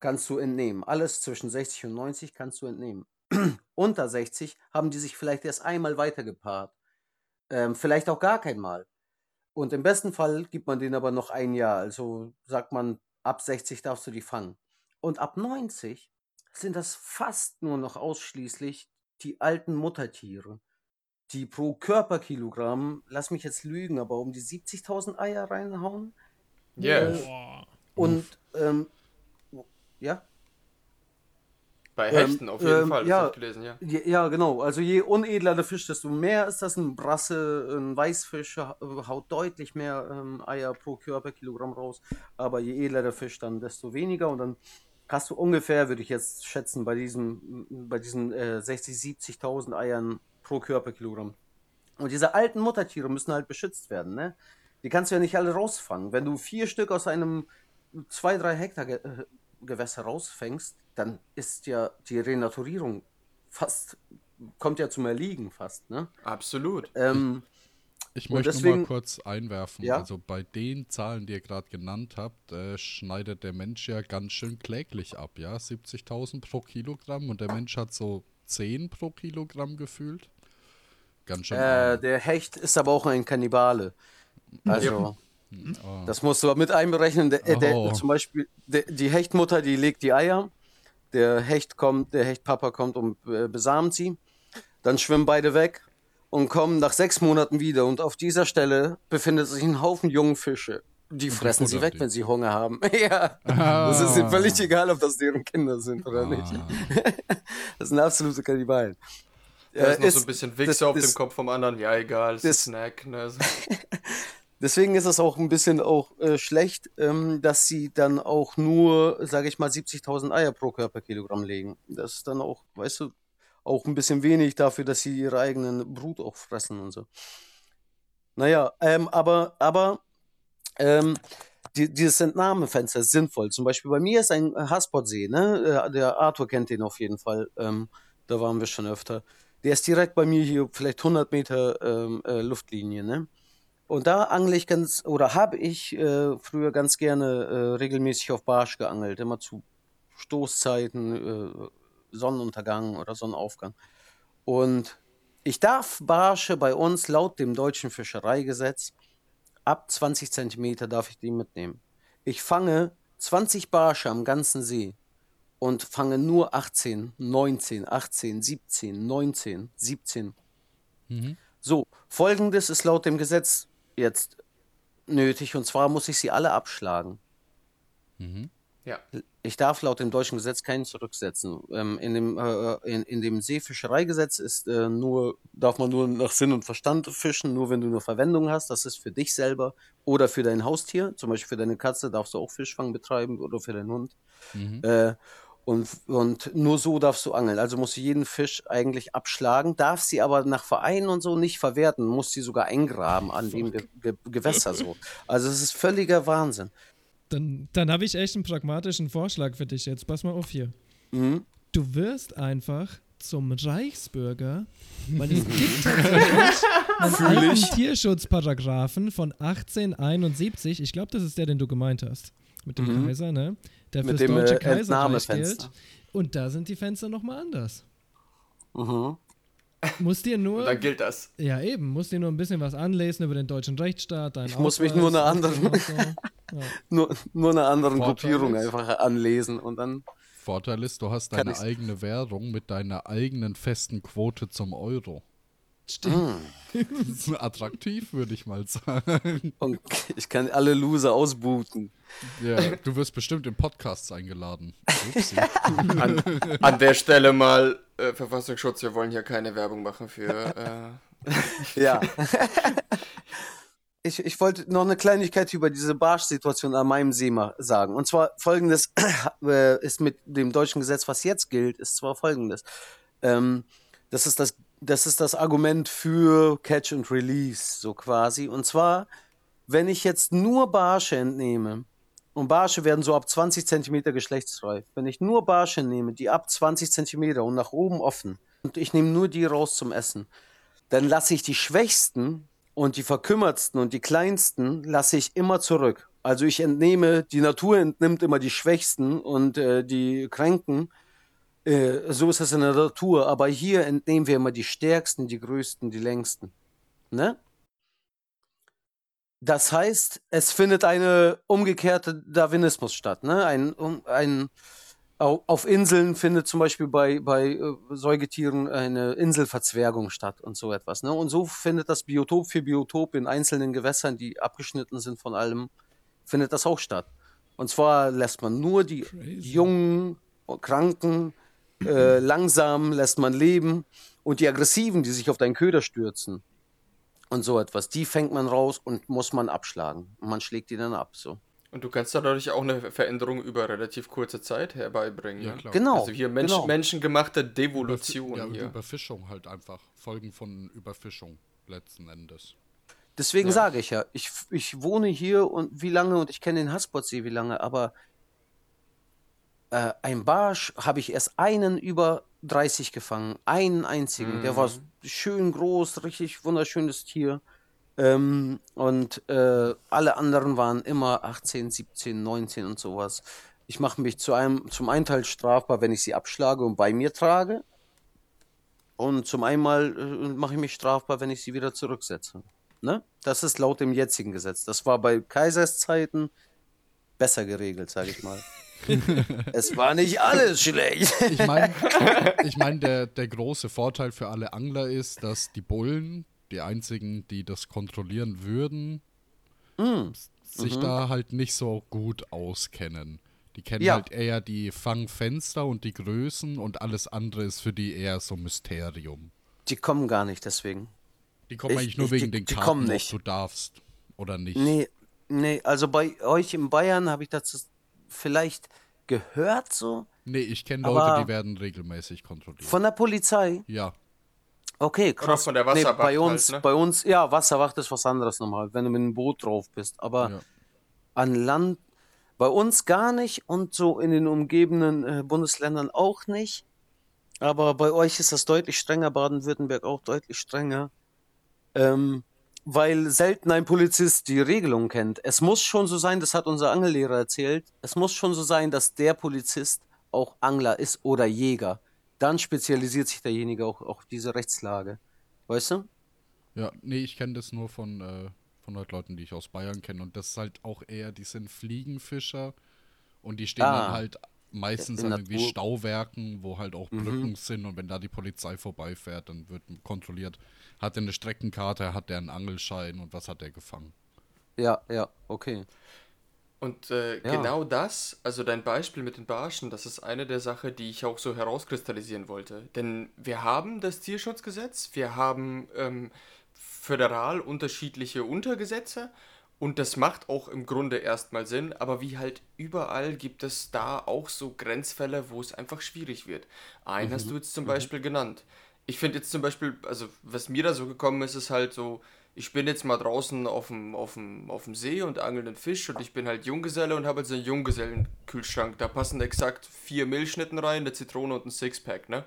Kannst du entnehmen. Alles zwischen 60 und 90 kannst du entnehmen. Unter 60 haben die sich vielleicht erst einmal weitergepaart. Ähm, vielleicht auch gar kein Mal. Und im besten Fall gibt man denen aber noch ein Jahr. Also sagt man, ab 60 darfst du die fangen. Und ab 90 sind das fast nur noch ausschließlich die alten Muttertiere, die pro Körperkilogramm, lass mich jetzt lügen, aber um die 70.000 Eier reinhauen. Ja. Äh, und, ähm, ja? Bei Ähm, Hechten auf jeden ähm, Fall, das ja, hab ich gelesen, ja. Ja, ja, genau. Also je unedler der Fisch, desto mehr ist das ein Brasse, ein Weißfisch ha- haut deutlich mehr ähm, Eier pro Körperkilogramm raus. Aber je edler der Fisch, dann desto weniger. Und dann hast du ungefähr, würde ich jetzt schätzen, bei diesem, bei diesen äh, 60, 70.000 Eiern pro Körperkilogramm. Und diese alten Muttertiere müssen halt beschützt werden, ne? Die kannst du ja nicht alle rausfangen. Wenn du vier Stück aus einem 2, 3 Hektar Ge äh, Gewässer rausfängst, dann ist ja die Renaturierung fast, kommt ja zum Erliegen fast, ne? Absolut. Ähm, Ich möchte nur deswegen- mal kurz einwerfen. Ja? Also bei den Zahlen, die ihr gerade genannt habt, äh, schneidet der Mensch ja ganz schön kläglich ab, ja? 70.000 pro Kilogramm und der Mensch hat so 10 pro Kilogramm gefühlt. Ganz schön. äh, der Hecht ist aber auch ein Kannibale. Also, Oh. das musst du mit einberechnen. Der, äh, der, Oh. Zum Beispiel, der, die Hechtmutter, die legt die Eier. Der Hecht kommt, der Hechtpapa kommt und äh, besamt sie. Dann schwimmen beide weg und kommen nach sechs Monaten wieder. Und auf dieser Stelle befindet sich ein Haufen jungen Fische. Die fressen sie weg, die. wenn sie Hunger haben. ja. Das ist ihnen völlig egal, ob das deren Kinder sind oder nicht. Ah. Das sind absolute Kannibalen. Da ist noch Äh, so ein bisschen das- Wichse auf das- dem Kopf vom anderen. Ja, egal, ist das- Snack. Ne? Deswegen ist es auch ein bisschen auch äh, schlecht, ähm, dass sie dann auch nur, sage ich mal, 70.000 Eier pro Körperkilogramm legen. Das ist dann auch, weißt du, auch ein bisschen wenig dafür, dass sie ihre eigenen Brut auch fressen und so. Naja, ähm, aber, aber ähm, die, dieses Entnahmefenster ist sinnvoll. Zum Beispiel bei mir ist ein Haspotsee, ne? Äh, Der Arthur kennt den auf jeden Fall. Ähm, da waren wir schon öfter. Der ist direkt bei mir hier, vielleicht 100 Meter ähm, äh, Luftlinie, ne? Und da angle ich ganz, oder habe ich äh, früher ganz gerne äh, regelmäßig auf Barsch geangelt, immer zu Stoßzeiten, äh, Sonnenuntergang oder Sonnenaufgang. Und ich darf Barsche bei uns laut dem deutschen Fischereigesetz ab 20 Zentimeter darf ich die mitnehmen. Ich fange 20 Barsche am ganzen See und fange nur 18, 19, 18, 17, 19, 17. So, folgendes ist laut dem Gesetz jetzt nötig und zwar muss ich sie alle abschlagen. Ja. Ich darf laut dem deutschen Gesetz keinen zurücksetzen. Ähm, in, dem, äh, in, in dem Seefischereigesetz ist äh, nur, darf man nur nach Sinn und Verstand fischen, nur wenn du eine Verwendung hast. Das ist für dich selber oder für dein Haustier. Zum Beispiel für deine Katze darfst du auch Fischfang betreiben oder für deinen Hund. Äh, und, und nur so darfst du angeln. Also musst du jeden Fisch eigentlich abschlagen, darfst sie aber nach Vereinen und so nicht verwerten, musst sie sogar eingraben an dem Ge Ge Gewässer so. Also es ist völliger Wahnsinn. Dann, dann habe ich echt einen pragmatischen Vorschlag für dich jetzt. Pass mal auf hier. Mhm. Du wirst einfach zum Reichsbürger, weil es gibt tatsächlich einen alten Tierschutzparagraphen von 1871. Ich glaube, das ist der, den du gemeint hast. Mit dem Kaiser, ne? Der Mhm. Fürs dem, deutsche äh, Kaiserreich gilt. Und da sind die Fenster nochmal anders. Mhm. Muss dir nur. Dann gilt das. Ja, eben. Musst dir nur ein bisschen was anlesen über den deutschen Rechtsstaat. Ich muss mich nur einer anderen- Nur, nur einer anderen Vorteil Gruppierung ist- einfach anlesen und dann. Vorteil ist, du hast deine eigene Währung mit deiner eigenen festen Quote zum Euro. Stimmt. Das ist attraktiv, würde ich mal sagen. Und ich kann alle Loser ausbooten. Ja, du wirst bestimmt in Podcasts eingeladen. An, an der Stelle mal äh, Verfassungsschutz, wir wollen hier keine Werbung machen für. Äh, Ja. ich, ich wollte noch eine Kleinigkeit über diese Barsch-Situation an meinem See ma- sagen. Und zwar folgendes äh, ist mit dem deutschen Gesetz, was jetzt gilt, ist zwar folgendes. Ähm, das ist das, das ist das Argument für Catch and Release, so quasi. Und zwar, wenn ich jetzt nur Barsche entnehme, und Barsche werden so ab 20 Zentimeter geschlechtsreif. Wenn ich nur Barsche nehme, die ab 20 Zentimeter und nach oben offen, und ich nehme nur die raus zum Essen, dann lasse ich die Schwächsten und die Verkümmertsten und die Kleinsten lasse ich immer zurück. Also ich entnehme, die Natur entnimmt immer die Schwächsten und äh, die Kränken. Äh, so ist es in der Natur. Aber hier entnehmen wir immer die Stärksten, die Größten, die Längsten. Ne? Das heißt, es findet eine umgekehrte Darwinismus statt. Ne? Ein, um, ein, au- auf Inseln findet zum Beispiel bei, bei äh, Säugetieren eine Inselverzwergung statt und so etwas. Ne? Und so findet das Biotop für Biotop in einzelnen Gewässern, die abgeschnitten sind von allem, findet das auch statt. Und zwar lässt man nur die jungen, kranken, äh, langsam lässt man leben und die aggressiven, die sich auf deinen Köder stürzen und so etwas, die fängt man raus und muss man abschlagen. Und man schlägt die dann ab. So. und du kannst dadurch auch eine Veränderung über relativ kurze Zeit herbeibringen. Ja, klar. Genau. Also hier Mensch, genau. menschengemachte Devolution ja, und hier. Überfischung halt einfach. Folgen von Überfischung letzten Endes. Deswegen Ja. sage ich ja, ich, ich wohne hier und wie lange und ich kenne den Haspotsee wie lange, aber äh, ein Barsch habe ich erst einen über 30 gefangen. Einen einzigen. Der war schön groß, richtig wunderschönes Tier. Ähm, und äh, alle anderen waren immer 18, 17, 19 und sowas. Ich mache mich zu einem, zum einen Teil strafbar, wenn ich sie abschlage und bei mir trage. Und zum einmal äh, mache ich mich strafbar, wenn ich sie wieder zurücksetze. Ne? Das ist laut dem jetzigen Gesetz. Das war bei Kaiserszeiten besser geregelt, sage ich mal. es war nicht alles schlecht. Ich meine, ich mein, der, der große Vorteil für alle Angler ist, dass die Bullen, die einzigen, die das kontrollieren würden, Mm. sich da halt nicht so gut auskennen. Die kennen Ja. halt eher die Fangfenster und die Größen und alles andere ist für die eher so Mysterium. Die kommen gar nicht deswegen. Die kommen Ich- eigentlich nur ich- wegen die- den die Karten, kommen ob du darfst oder nicht. Nee, nee, also bei euch in Bayern habe ich das vielleicht gehört so Nee, ich kenne Leute, die werden regelmäßig kontrolliert. von der Polizei. ja, Okay, krass. von der nee, Wasserwacht bei uns, halt, ne? bei uns, ja, Wasserwacht ist was anderes nochmal, wenn du mit einem Boot drauf bist. Aber Ja. an Land, bei uns gar nicht und so in den umgebenden äh, Bundesländern auch nicht. Aber bei euch ist das deutlich strenger, Baden-Württemberg auch deutlich strenger. Ähm, weil selten ein Polizist die Regelung kennt. Es muss schon so sein, das hat unser Angellehrer erzählt, es muss schon so sein, dass der Polizist auch Angler ist oder Jäger. Dann spezialisiert sich derjenige auch auf diese Rechtslage. Weißt du? Ja, nee, ich kenne das nur von, äh, von halt Leuten, die ich aus Bayern kenne. Und das ist halt auch eher, die sind Fliegenfischer und die stehen Ah. dann halt meistens In an irgendwie Natur. Stauwerken, wo halt auch Mhm. Brücken sind und wenn da die Polizei vorbeifährt, dann wird kontrolliert, hat er eine Streckenkarte, hat er einen Angelschein und was hat er gefangen. Ja, ja, okay. Und äh, Ja. genau das, also dein Beispiel mit den Barschen, das ist eine der Sachen, die ich auch so herauskristallisieren wollte. Denn wir haben das Tierschutzgesetz, wir haben ähm, föderal unterschiedliche Untergesetze und das macht auch im Grunde erstmal Sinn, aber wie halt überall gibt es da auch so Grenzfälle, wo es einfach schwierig wird. Einen hast du jetzt zum Beispiel genannt. Ich finde jetzt zum Beispiel, also was mir da so gekommen ist, ist halt so, ich bin jetzt mal draußen auf dem, auf dem, auf dem See und angel einen Fisch und ich bin halt Junggeselle und habe jetzt einen Junggesellenkühlschrank. Da passen exakt vier Milchschnitten rein, eine Zitrone und ein Sixpack, ne?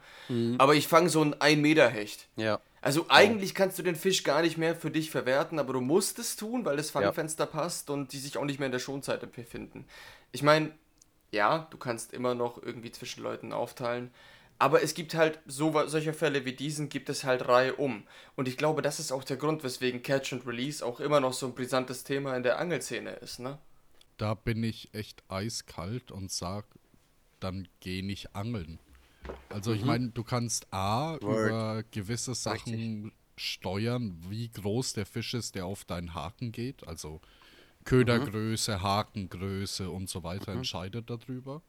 Aber ich fange so einen 1 Meter Hecht. Ja. Also eigentlich kannst du den Fisch gar nicht mehr für dich verwerten, aber du musst es tun, weil das Fangfenster passt und die sich auch nicht mehr in der Schonzeit befinden. Ich meine, ja, du kannst immer noch irgendwie zwischen Leuten aufteilen, aber es gibt halt so solche Fälle wie diesen gibt es halt Reihe um. Und ich glaube, das ist auch der Grund, weswegen Catch and Release auch immer noch so ein brisantes Thema in der Angelszene ist, ne? Da bin ich echt eiskalt und sag, dann geh nicht angeln. Also ich Mhm. meine, du kannst A Word. über gewisse Sachen steuern, wie groß der Fisch ist, der auf deinen Haken geht. Also Ködergröße, Hakengröße und so weiter Mhm. entscheidet darüber.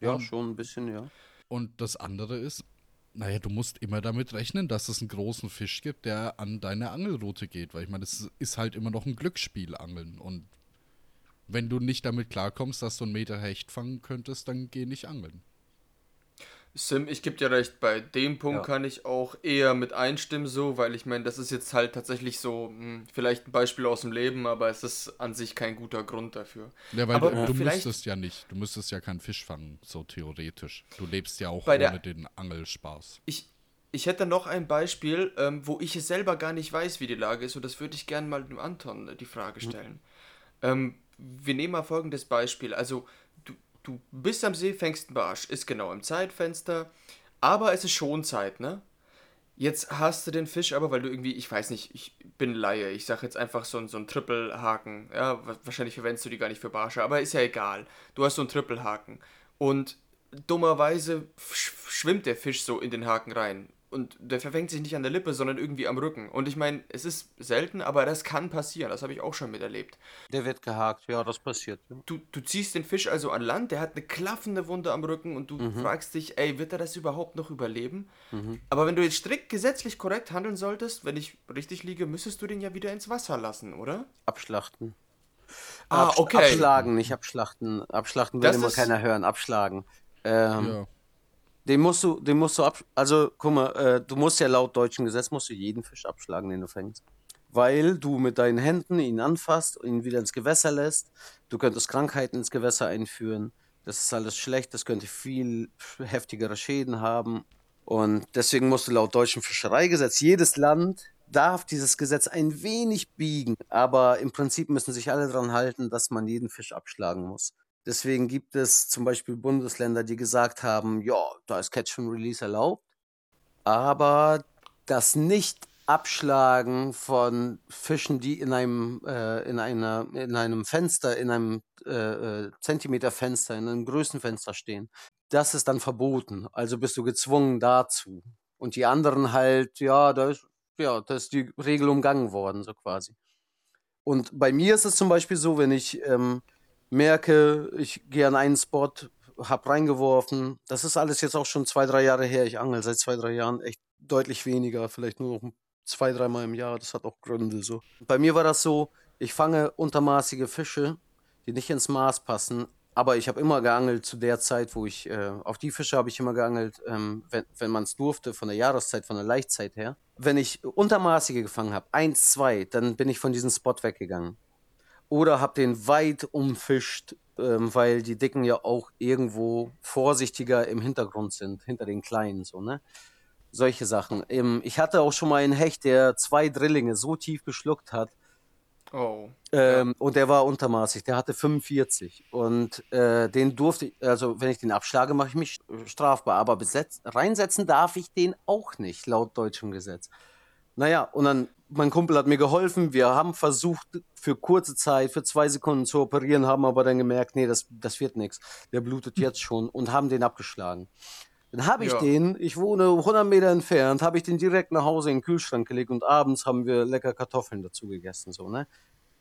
Ja, Und- schon ein bisschen, ja. Und das andere ist, naja, du musst immer damit rechnen, dass es einen großen Fisch gibt, der an deine Angelroute geht. Weil ich meine, es ist halt immer noch ein Glücksspiel, Angeln. Und wenn du nicht damit klarkommst, dass du einen Meter Hecht fangen könntest, dann geh nicht angeln. Sim, ich gebe dir recht, bei dem Punkt Ja. kann ich auch eher mit einstimmen, so, weil ich meine, das ist jetzt halt tatsächlich so, hm, vielleicht ein Beispiel aus dem Leben, aber es ist an sich kein guter Grund dafür. Ja, weil aber du, du müsstest ja nicht, du müsstest ja keinen Fisch fangen, so theoretisch. Du lebst ja auch Bei der- ohne den Angelspaß. ich, ich hätte noch ein Beispiel, ähm, wo ich es selber gar nicht weiß, wie die Lage ist, und das würde ich gerne mal dem Anton äh, die Frage stellen. Ähm, wir nehmen mal folgendes Beispiel. Also, du, bist am See, fängst einen Barsch, ist genau im Zeitfenster, aber es ist schon Zeit, ne? Jetzt hast du den Fisch aber, weil du irgendwie, ich weiß nicht, ich bin Laie, ich sag jetzt einfach so, so einen Triple-Haken. Ja, wa- wahrscheinlich verwendest du die gar nicht für Barsche, aber ist ja egal. Du hast so einen Triple-Haken. Und dummerweise sch schwimmt der Fisch so in den Haken rein. Und der verfängt sich nicht an der Lippe, sondern irgendwie am Rücken. Und ich meine, es ist selten, aber das kann passieren. Das habe ich auch schon miterlebt. Der wird gehakt, ja, das passiert. Du, du ziehst den Fisch also an Land, der hat eine klaffende Wunde am Rücken und du Mhm. fragst dich, ey, wird er das überhaupt noch überleben? Mhm. Aber wenn du jetzt strikt gesetzlich korrekt handeln solltest, wenn ich richtig liege, müsstest du den ja wieder ins Wasser lassen, oder? Abschlachten. Ah, Absch- okay. Abschlagen, nicht abschlachten. Abschlachten will Das immer keiner hören. Abschlagen. Ähm, Ja. Den musst du, den musst du ab, also guck mal, äh, du musst ja laut deutschem Gesetz musst du jeden Fisch abschlagen, den du fängst. Weil du mit deinen Händen ihn anfasst, ihn wieder ins Gewässer lässt. Du könntest Krankheiten ins Gewässer einführen. Das ist alles schlecht, das könnte viel heftigere Schäden haben. Und deswegen musst du laut deutschem Fischereigesetz, jedes Land darf dieses Gesetz ein wenig biegen, aber im Prinzip müssen sich alle daran halten, dass man jeden Fisch abschlagen muss. Deswegen gibt es zum Beispiel Bundesländer, die gesagt haben, ja, da ist Catch and Release erlaubt, aber das Nicht-Abschlagen von Fischen, die in einem, äh, in einer, in einem Fenster, in einem äh, äh, Zentimeterfenster, in einem Größenfenster stehen, das ist dann verboten. Also bist du gezwungen dazu. Und die anderen halt, ja, da ist, ja, da ist die Regel umgangen worden, so quasi. Und bei mir ist es zum Beispiel so, wenn ich ähm, merke, ich gehe an einen Spot, hab reingeworfen. Das ist alles jetzt auch schon zwei, drei Jahre her. Ich angel seit zwei, drei Jahren echt deutlich weniger, vielleicht nur noch zwei, dreimal im Jahr. Das hat auch Gründe so. Bei mir war das so, ich fange untermaßige Fische, die nicht ins Maß passen. Aber ich habe immer geangelt zu der Zeit, wo ich, äh, auf die Fische habe ich immer geangelt, ähm, wenn, wenn man es durfte, von der Jahreszeit, von der Laichzeit her. Wenn ich untermaßige gefangen habe, eins, zwei, dann bin ich von diesem Spot weggegangen oder hab den weit umfischt, ähm, weil die Dicken ja auch irgendwo vorsichtiger im Hintergrund sind, hinter den Kleinen, so, ne? solche Sachen. Ähm, ich hatte auch schon mal einen Hecht, der zwei Drillinge so tief geschluckt hat. Oh. Ähm, Und der war untermaßig, der hatte 45. Und äh, den durfte ich, also wenn ich den abschlage, mache ich mich strafbar. Aber besetz, reinsetzen darf ich den auch nicht, laut deutschem Gesetz. Naja, und dann, mein Kumpel hat mir geholfen. Wir haben versucht, für kurze Zeit, für zwei Sekunden zu operieren, haben aber dann gemerkt, nee, das, das wird nichts. Der blutet jetzt schon und haben den abgeschlagen. Dann habe ich Ja. den, ich wohne 100 Meter entfernt, habe ich den direkt nach Hause in den Kühlschrank gelegt und abends haben wir lecker Kartoffeln dazu gegessen, so, ne?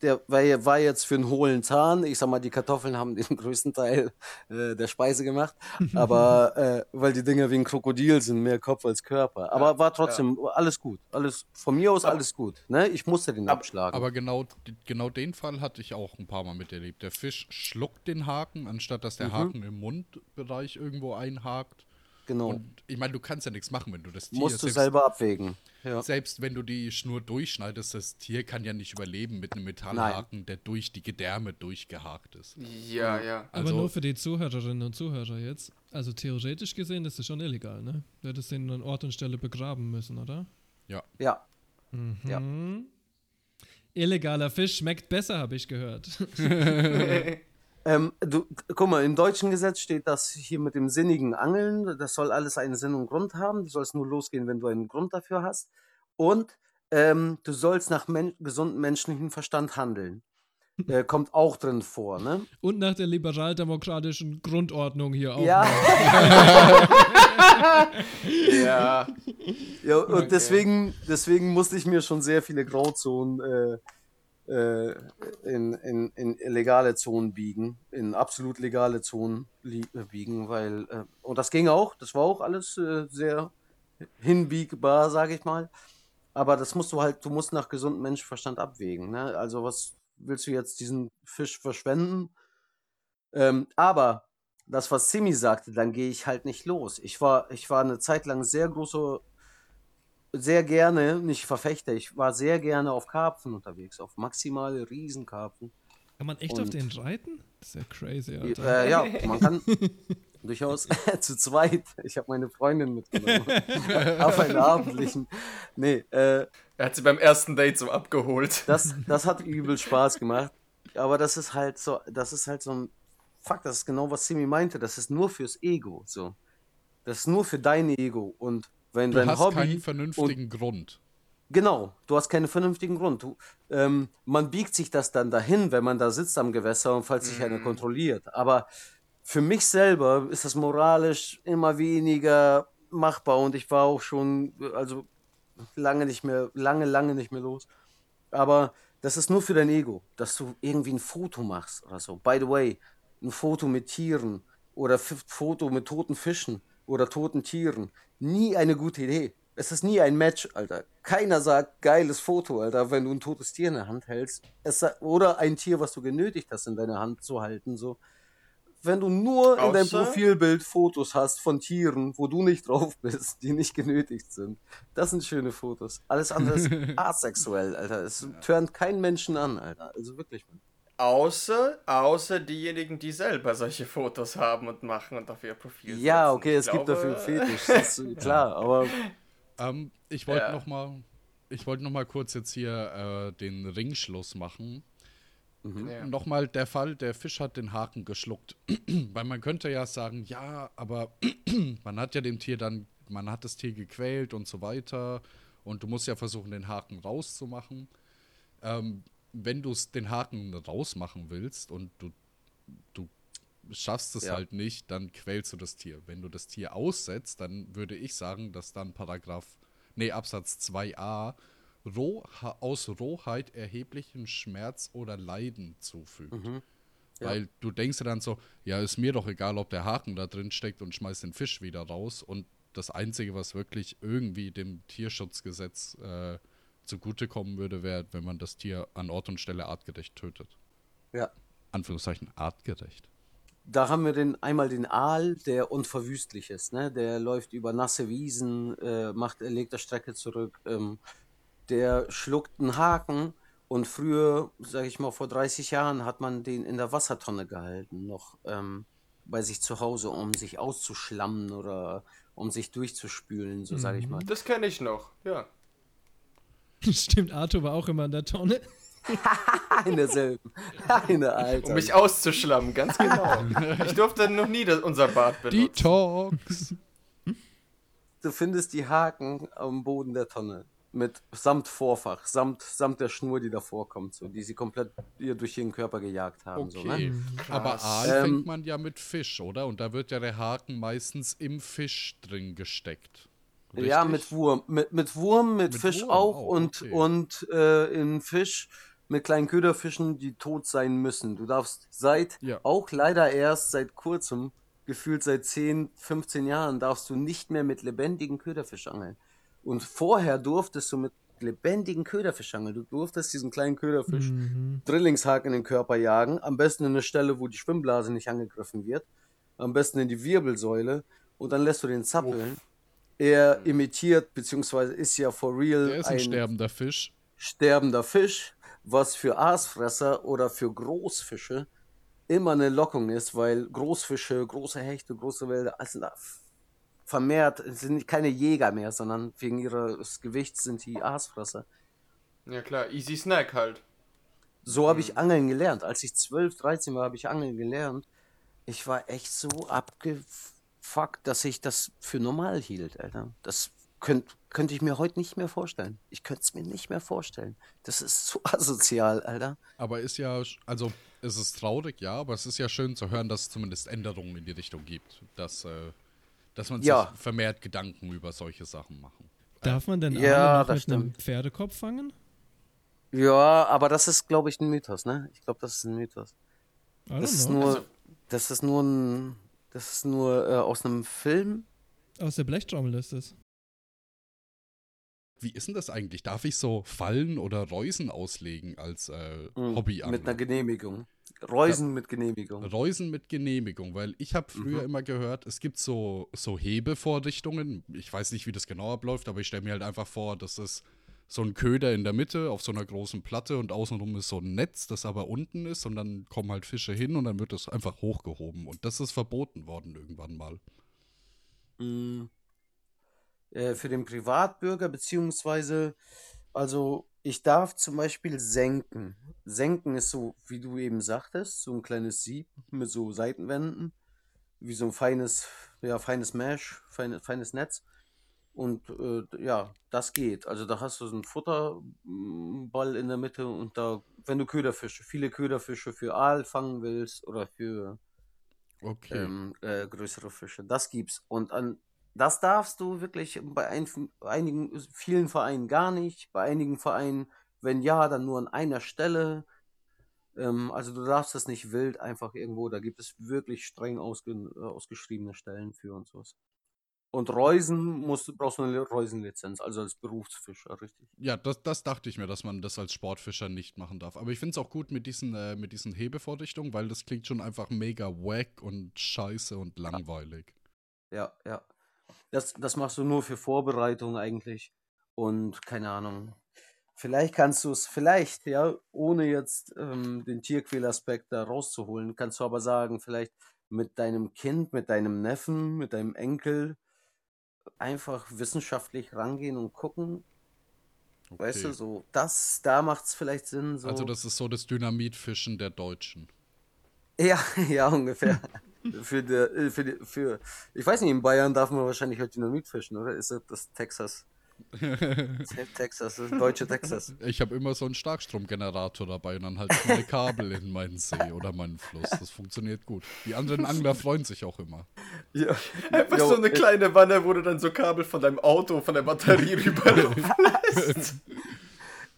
Der war, ja- jetzt für einen hohlen Zahn. Ich sag mal, die Kartoffeln haben den größten Teil äh, der Speise gemacht. Aber äh, weil die Dinger wie ein Krokodil sind, mehr Kopf als Körper. Aber war trotzdem alles gut. Alles von mir aus alles gut. Ne? Ich musste den abschlagen. Aber genau, genau den Fall hatte ich auch ein paar Mal miterlebt. Der Fisch schluckt den Haken, anstatt dass der Mhm. Haken im Mundbereich irgendwo einhakt. Genau. Und ich meine, du kannst ja nichts machen, wenn du das Tier Musst du selbst, selber abwägen. Ja. selbst wenn du die Schnur durchschneidest, das Tier kann ja nicht überleben mit einem Metallhaken, der durch die Gedärme durchgehakt ist. Ja, ja. Aber Also- nur für die Zuhörerinnen und Zuhörer jetzt. Also theoretisch gesehen ist das schon illegal, ne? Du hättest den an Ort und Stelle begraben müssen, oder? Ja. ja. Ja. Hm? Illegaler Fisch schmeckt besser, habe ich gehört. Ähm, du, guck mal, im deutschen Gesetz steht das hier mit dem sinnigen Angeln. Das soll alles einen Sinn und Grund haben. Du sollst nur losgehen, wenn du einen Grund dafür hast. Und ähm, du sollst nach men gesundem menschlichen Verstand handeln. Äh, kommt auch drin vor, ne? Und nach der liberaldemokratischen Grundordnung hier auch. Ja. Ja. Ja, und deswegen, deswegen musste ich mir schon sehr viele Grauzonen äh, äh, in, in, in legale Zonen biegen, in absolut legale Zonen äh, biegen, weil, äh, und das ging auch, das war auch alles äh, sehr hinbiegbar, sage ich mal. Aber das musst du halt, du musst nach gesundem Menschenverstand abwägen. Ne? Also was willst du jetzt diesen Fisch verschwenden? Ähm, aber das, was Simi sagte, dann gehe ich halt nicht los. Ich war, ich war eine Zeit lang sehr große, sehr gerne, nicht Verfechter, ich war sehr gerne auf Karpfen unterwegs, auf maximale Riesenkarpfen. Kann man echt auf Und- den reiten? Das ist ja crazy, Alter. Äh, ja, man kann durchaus zu zweit. Ich habe meine Freundin mitgenommen. auf einen abendlichen. Nee, äh, Er hat sie beim ersten Date so abgeholt. das, das hat übel Spaß gemacht. Aber das ist halt so, das ist halt so ein Fuck, das ist genau, was Simi meinte. Das ist nur fürs Ego. So. Das ist nur für dein Ego. Und wenn Du dein hast Hobby. keinen und, vernünftigen Grund. Genau, du hast keinen vernünftigen Grund. Du, ähm, man biegt sich das dann dahin, wenn man da sitzt am Gewässer und falls sich einer kontrolliert. Aber für mich selber ist das moralisch immer weniger machbar und ich war auch schon, also lange nicht mehr, lange, lange nicht mehr los. Aber das ist nur für dein Ego, dass du irgendwie ein Foto machst oder so. By the way, ein Foto mit Tieren oder F Foto mit toten Fischen oder toten Tieren. Nie eine gute Idee. Es ist nie ein Match, Alter. Keiner sagt geiles Foto, Alter, wenn du ein totes Tier in der Hand hältst. Es, oder ein Tier, was du genötigt hast, in deiner Hand zu halten, so. Wenn du nur in deinem Außer- Profilbild Fotos hast von Tieren, wo du nicht drauf bist, die nicht genötigt sind, das sind schöne Fotos. Alles andere ist asexuell, Alter. Es turnt keinen Menschen an, Alter. Also wirklich. Mann. Außer, außer diejenigen, die selber solche Fotos haben und machen und auf ihr Profil Ja, setzen. okay, Ich es gibt glaube, dafür Fetisch, das ist klar, aber Ähm, ich wollte Ja. noch mal, ich wollte noch mal kurz jetzt hier äh, den Ringschluss machen. Ja. Nochmal der Fall, der Fisch hat den Haken geschluckt. Weil man könnte ja sagen, ja, aber man hat ja dem Tier dann, man hat das Tier gequält und so weiter. Und du musst ja versuchen, den Haken rauszumachen. Ähm, wenn du den Haken rausmachen willst und du, du schaffst es Ja. halt nicht, dann quälst du das Tier. Wenn du das Tier aussetzt, dann würde ich sagen, dass dann Paragraph, nee, Absatz 2a Roh, aus Rohheit erheblichen Schmerz oder Leiden zufügt. Ja. Weil du denkst dann so, ja, ist mir doch egal, ob der Haken da drin steckt und schmeißt den Fisch wieder raus. Und das Einzige, was wirklich irgendwie dem Tierschutzgesetz äh, zugutekommen würde, wäre, wenn man das Tier an Ort und Stelle artgerecht tötet. ja. Anführungszeichen artgerecht. Da haben wir den, einmal den Aal, der unverwüstlich ist. Ne? Der läuft über nasse Wiesen, äh, macht, er legt der Strecke zurück. Ähm, der schluckt einen Haken und früher, sage ich mal, vor 30 Jahren hat man den in der Wassertonne gehalten, noch ähm, bei sich zu Hause, um sich auszuschlammen oder um sich durchzuspülen, so sage ich mal. Das kenne ich noch, ja. Stimmt, Arthur war auch immer in der Tonne. In derselben. Eine Alter. Um mich auszuschlammen, ganz genau. ich durfte noch nie das, unser Bad benutzen. Detox. du findest die Haken am Boden der Tonne. Mit samt Vorfach, samt, samt der Schnur, die davor kommt, so, die sie komplett ihr durch ihren Körper gejagt haben. So, Okay. ne? Aber Aal Ähm, fängt man ja mit Fisch, oder? Und da wird ja der Haken meistens im Fisch drin gesteckt. Ja, Richtig? mit Wurm. Mit, mit Wurm, mit, Mit Fisch Wurm auch auch, und, okay. und äh, in Fisch mit kleinen Köderfischen, die tot sein müssen. Du darfst seit, Ja. auch leider erst seit kurzem, gefühlt seit 10, 15 Jahren, darfst du nicht mehr mit lebendigen Köderfisch angeln. Und vorher durftest du mit lebendigen Köderfisch angeln. Du durftest diesen kleinen Köderfisch Drillingshaken in den Körper jagen, am besten in eine Stelle, wo die Schwimmblase nicht angegriffen wird, am besten in die Wirbelsäule und dann lässt du den zappeln. Er imitiert, beziehungsweise ist ja for real Der ist ein sterbender Fisch. sterbender Fisch, was für Aasfresser oder für Großfische immer eine Lockung ist, weil Großfische, große Hechte, große Wälder, also vermehrt sind keine Jäger mehr, sondern wegen ihres Gewichts sind die Aasfresser. Ja klar, easy snack halt. So habe ich Angeln gelernt. Als ich 12, 13 war, habe ich Angeln gelernt. Ich war echt so abgefuckt, dass ich das für normal hielt, Alter. Das könnte könnt ich mir heute nicht mehr vorstellen. Ich könnte es mir nicht mehr vorstellen. Das ist so asozial, Alter. Aber ist ja, also es ist traurig, ja, aber es ist ja schön zu hören, dass es zumindest Änderungen in die Richtung gibt. Dass, äh, dass man Ja. sich vermehrt Gedanken über solche Sachen machen. Darf man denn Ja, noch mit einem. Pferdekopf fangen? Ja, aber das ist, glaube ich, ein Mythos, ne? Ich glaube, das ist ein Mythos. Das ist nur, Also- das ist nur ein, das ist nur äh, aus einem Film. Aus der Blechtrommel ist es. Wie ist denn das eigentlich? Darf ich so Fallen oder Reusen auslegen als äh, Mm, Hobbyangler? Mit einer Genehmigung. Reusen mit Genehmigung. Reusen mit Genehmigung, weil ich habe früher Mhm. immer gehört, es gibt so, so Hebevorrichtungen. Ich weiß nicht, wie das genau abläuft, aber ich stelle mir halt einfach vor, das ist so ein Köder in der Mitte auf so einer großen Platte und außenrum ist so ein Netz, das aber unten ist und dann kommen halt Fische hin und dann wird das einfach hochgehoben. Und das ist verboten worden irgendwann mal. Mm, äh, für den Privatbürger, beziehungsweise, also ich darf zum Beispiel senken. Senken ist so, wie du eben sagtest, so ein kleines Sieb mit so Seitenwänden, wie so ein feines, ja, feines Mesh, feine, feines Netz. Und äh, ja, das geht. Also da hast du so einen Futterball in der Mitte und da, wenn du Köderfische, viele Köderfische für Aal fangen willst oder für Okay. ähm, äh, größere Fische. Das gibt's. Und an das darfst du wirklich bei ein, einigen, vielen Vereinen gar nicht. Bei einigen Vereinen, wenn ja, dann nur an einer Stelle. Ähm, also du darfst das nicht wild einfach irgendwo. Da gibt es wirklich streng ausge, äh, ausgeschriebene Stellen für und sowas. Und Reusen musst, brauchst du eine Reusenlizenz, also als Berufsfischer, richtig. Ja, das, das dachte ich mir, dass man das als Sportfischer nicht machen darf. Aber ich finde es auch gut mit diesen, äh, mit diesen Hebevorrichtungen, weil das klingt schon einfach mega wack und scheiße und langweilig. Ja, ja. Das, das machst du nur für Vorbereitung eigentlich. Und keine Ahnung. Vielleicht kannst du es, vielleicht, ja, ohne jetzt ähm, den Tierquälaspekt da rauszuholen, kannst du aber sagen, vielleicht mit deinem Kind, mit deinem Neffen, mit deinem Enkel einfach wissenschaftlich rangehen und gucken. Weißt du, Okay. so, das, da macht es vielleicht Sinn. So. Also das ist so das Dynamitfischen der Deutschen. Ja, ja, ungefähr. für, der, äh, für, die, für, ich weiß nicht, in Bayern darf man wahrscheinlich halt Dynamit fischen, oder? Ist das das Texas? Safe Texas, das deutsche Texas. Ich habe immer so einen Starkstromgenerator dabei und dann halt meine Kabel in meinen See oder meinen Fluss. Das funktioniert gut. Die anderen Angler freuen sich auch immer. Ja. Einfach Jo, so eine kleine Wanne, wo du dann so Kabel von deinem Auto, von der Batterie rüberlaufen lässt.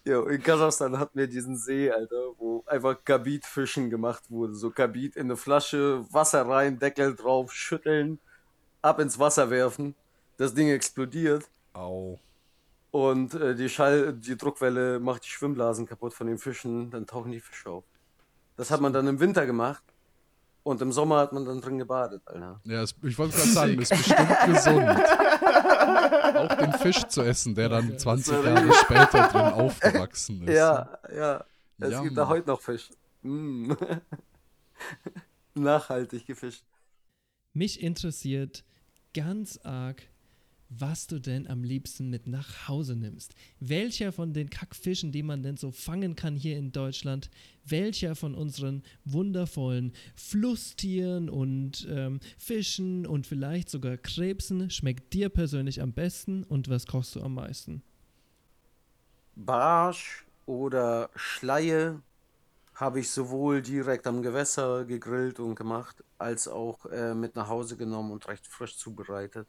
Ja, in Kasachstan hatten wir diesen See, Alter, wo einfach Kabitfischen gemacht wurde. So Kabit in eine Flasche, Wasser rein, Deckel drauf, schütteln, ab ins Wasser werfen. Das Ding explodiert. Au. Und äh, die Schall, die Druckwelle macht die Schwimmblasen kaputt von den Fischen, dann tauchen die Fische auf. Das hat man dann im Winter gemacht und im Sommer hat man dann drin gebadet, Alter. Ja, es, ich wollte gerade sagen, ist bestimmt gesund. Auch den Fisch zu essen, der dann 20 Jahre später drin aufgewachsen ist. Ja, ja. Es Ja, gibt da heute noch Fisch. Mm. Nachhaltig gefischt. Mich interessiert ganz arg was du denn am liebsten mit nach Hause nimmst. Welcher von den Kackfischen, die man denn so fangen kann hier in Deutschland, welcher von unseren wundervollen Flusstieren und ähm, Fischen und vielleicht sogar Krebsen schmeckt dir persönlich am besten und was kochst du am meisten? Barsch oder Schleie habe ich sowohl direkt am Gewässer gegrillt und gemacht, als auch äh, mit nach Hause genommen und recht frisch zubereitet.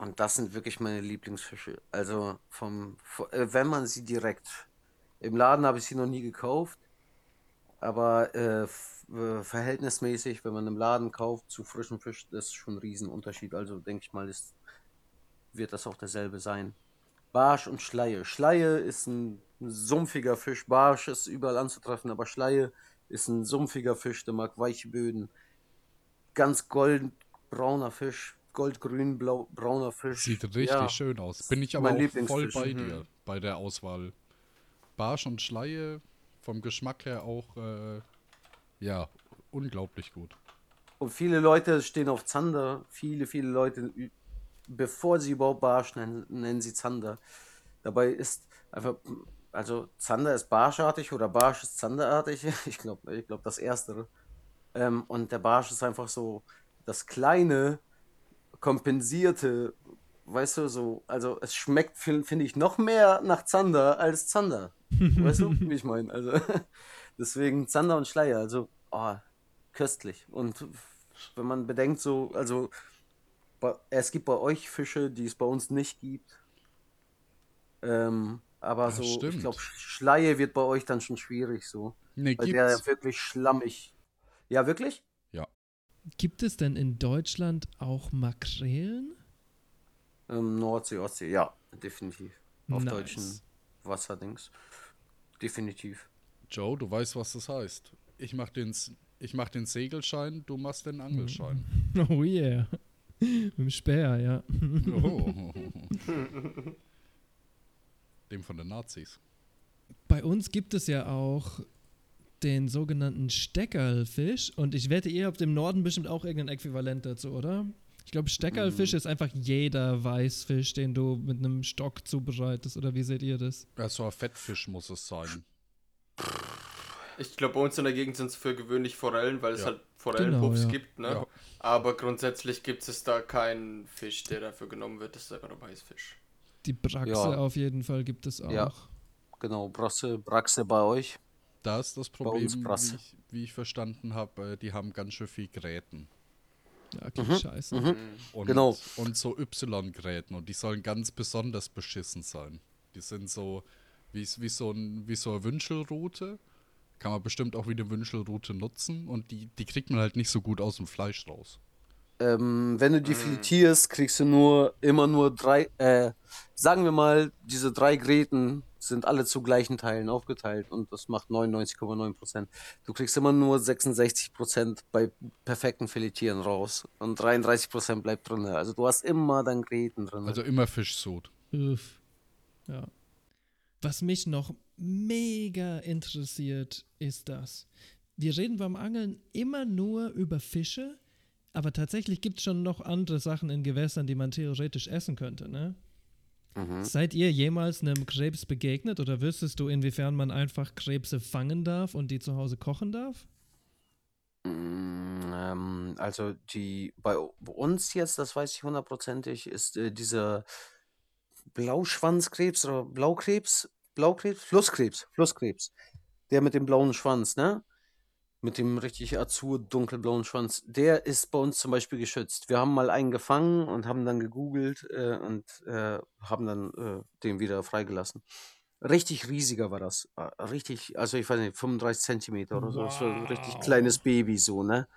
Und das sind wirklich meine Lieblingsfische. Also vom, äh, wenn man sie direkt im Laden habe ich sie noch nie gekauft, aber äh, äh, verhältnismäßig, wenn man im Laden kauft zu frischem Fisch, das ist schon ein Riesenunterschied. Also denke ich mal, ist, wird das auch derselbe sein. Barsch und Schleie. Schleie ist ein sumpfiger Fisch. Barsch ist überall anzutreffen, aber Schleie ist ein sumpfiger Fisch, der mag weiche Böden. Ganz goldbrauner Fisch, goldgrün, blau, brauner Fisch. Sieht richtig Ja, schön aus. Bin ich aber auch voll bei Mhm. dir bei der Auswahl. Barsch und Schleie vom Geschmack her auch, äh, ja, unglaublich gut. Und viele Leute stehen auf Zander. Viele, viele Leute, bevor sie überhaupt Barsch nennen, nennen sie Zander. Dabei ist einfach, also Zander ist barschartig oder Barsch ist zanderartig. Ich glaube, ich glaub das Erstere. Ähm, und der Barsch ist einfach so das kleine, kompensierte, weißt du, so, also es schmeckt, finde find ich, noch mehr nach Zander als Zander. Weißt du, wie ich meine? Also, deswegen Zander und Schleier, also, oh, köstlich. Und wenn man bedenkt, so, also, es gibt bei euch Fische, die es bei uns nicht gibt. Ähm, aber Das so, ich stimmt. glaube, Schleie wird bei euch dann schon schwierig, so. Nee, Weil der gibt's. ja wirklich schlammig. Ja, wirklich? Gibt es denn in Deutschland auch Makrelen? Ähm, Nordsee, Ostsee, ja, definitiv. Auf Nice. deutschen Wasserdings. Definitiv. Joe, du weißt, was das heißt. Ich mach den, ich mach den Segelschein, du machst den Angelschein. Oh yeah. Mit dem Speer, ja. Oh. Dem von den Nazis. Bei uns gibt es ja auch den sogenannten Steckerlfisch und ich wette, ihr habt im Norden bestimmt auch irgendein Äquivalent dazu, oder? Ich glaube, Steckerlfisch ist einfach jeder Weißfisch, den du mit einem Stock zubereitest, oder wie seht ihr das? Ja, so ein Fettfisch muss es sein. Ich glaube, bei uns in der Gegend sind es für gewöhnlich Forellen, weil es Ja. halt Forellenpups Genau, ja. gibt, ne? Ja. Aber grundsätzlich gibt es da keinen Fisch, der dafür genommen wird. Das ist einfach nur Weißfisch. Die Braxe Ja. auf jeden Fall gibt es auch. Ja. Genau, Brasse, Braxe bei euch. Da ist das Problem, wie ich, wie ich verstanden habe, äh, die haben ganz schön viel Gräten. Ja, okay, scheiße. Und, Genau. Und so Y-Gräten und die sollen ganz besonders beschissen sein. Die sind so wie, wie, so, ein, wie so eine Wünschelrute. Kann man bestimmt auch wie eine Wünschelrute nutzen und die, die kriegt man halt nicht so gut aus dem Fleisch raus. Ähm, wenn du die filetierst, kriegst du nur immer nur drei, äh, sagen wir mal, diese drei Gräten sind alle zu gleichen Teilen aufgeteilt und das macht 99,9 Prozent. Du kriegst immer nur 66 Prozent bei perfekten Filetieren raus und 33 Prozent bleibt drin. Also du hast immer dann Gräten drin. Also immer Fischsud. Uff. Ja. Was mich noch mega interessiert, ist das. Wir reden beim Angeln immer nur über Fische, aber tatsächlich gibt es schon noch andere Sachen in Gewässern, die man theoretisch essen könnte, ne? Seid ihr jemals einem Krebs begegnet oder wüsstest du, inwiefern man einfach Krebse fangen darf und die zu Hause kochen darf? Mm, Ähm, also die bei uns jetzt, das weiß ich hundertprozentig, ist äh, dieser Blauschwanzkrebs oder Blaukrebs, Blaukrebs, Flusskrebs, Flusskrebs, der mit dem blauen Schwanz, ne? Mit dem richtig azur dunkelblauen Schwanz, der ist bei uns zum Beispiel geschützt. Wir haben mal einen gefangen und haben dann gegoogelt äh, und äh, haben dann äh, den wieder freigelassen. Richtig riesiger war das. Äh, Richtig, also ich weiß nicht, 35 Zentimeter oder so. So ein richtig kleines Baby so, ne?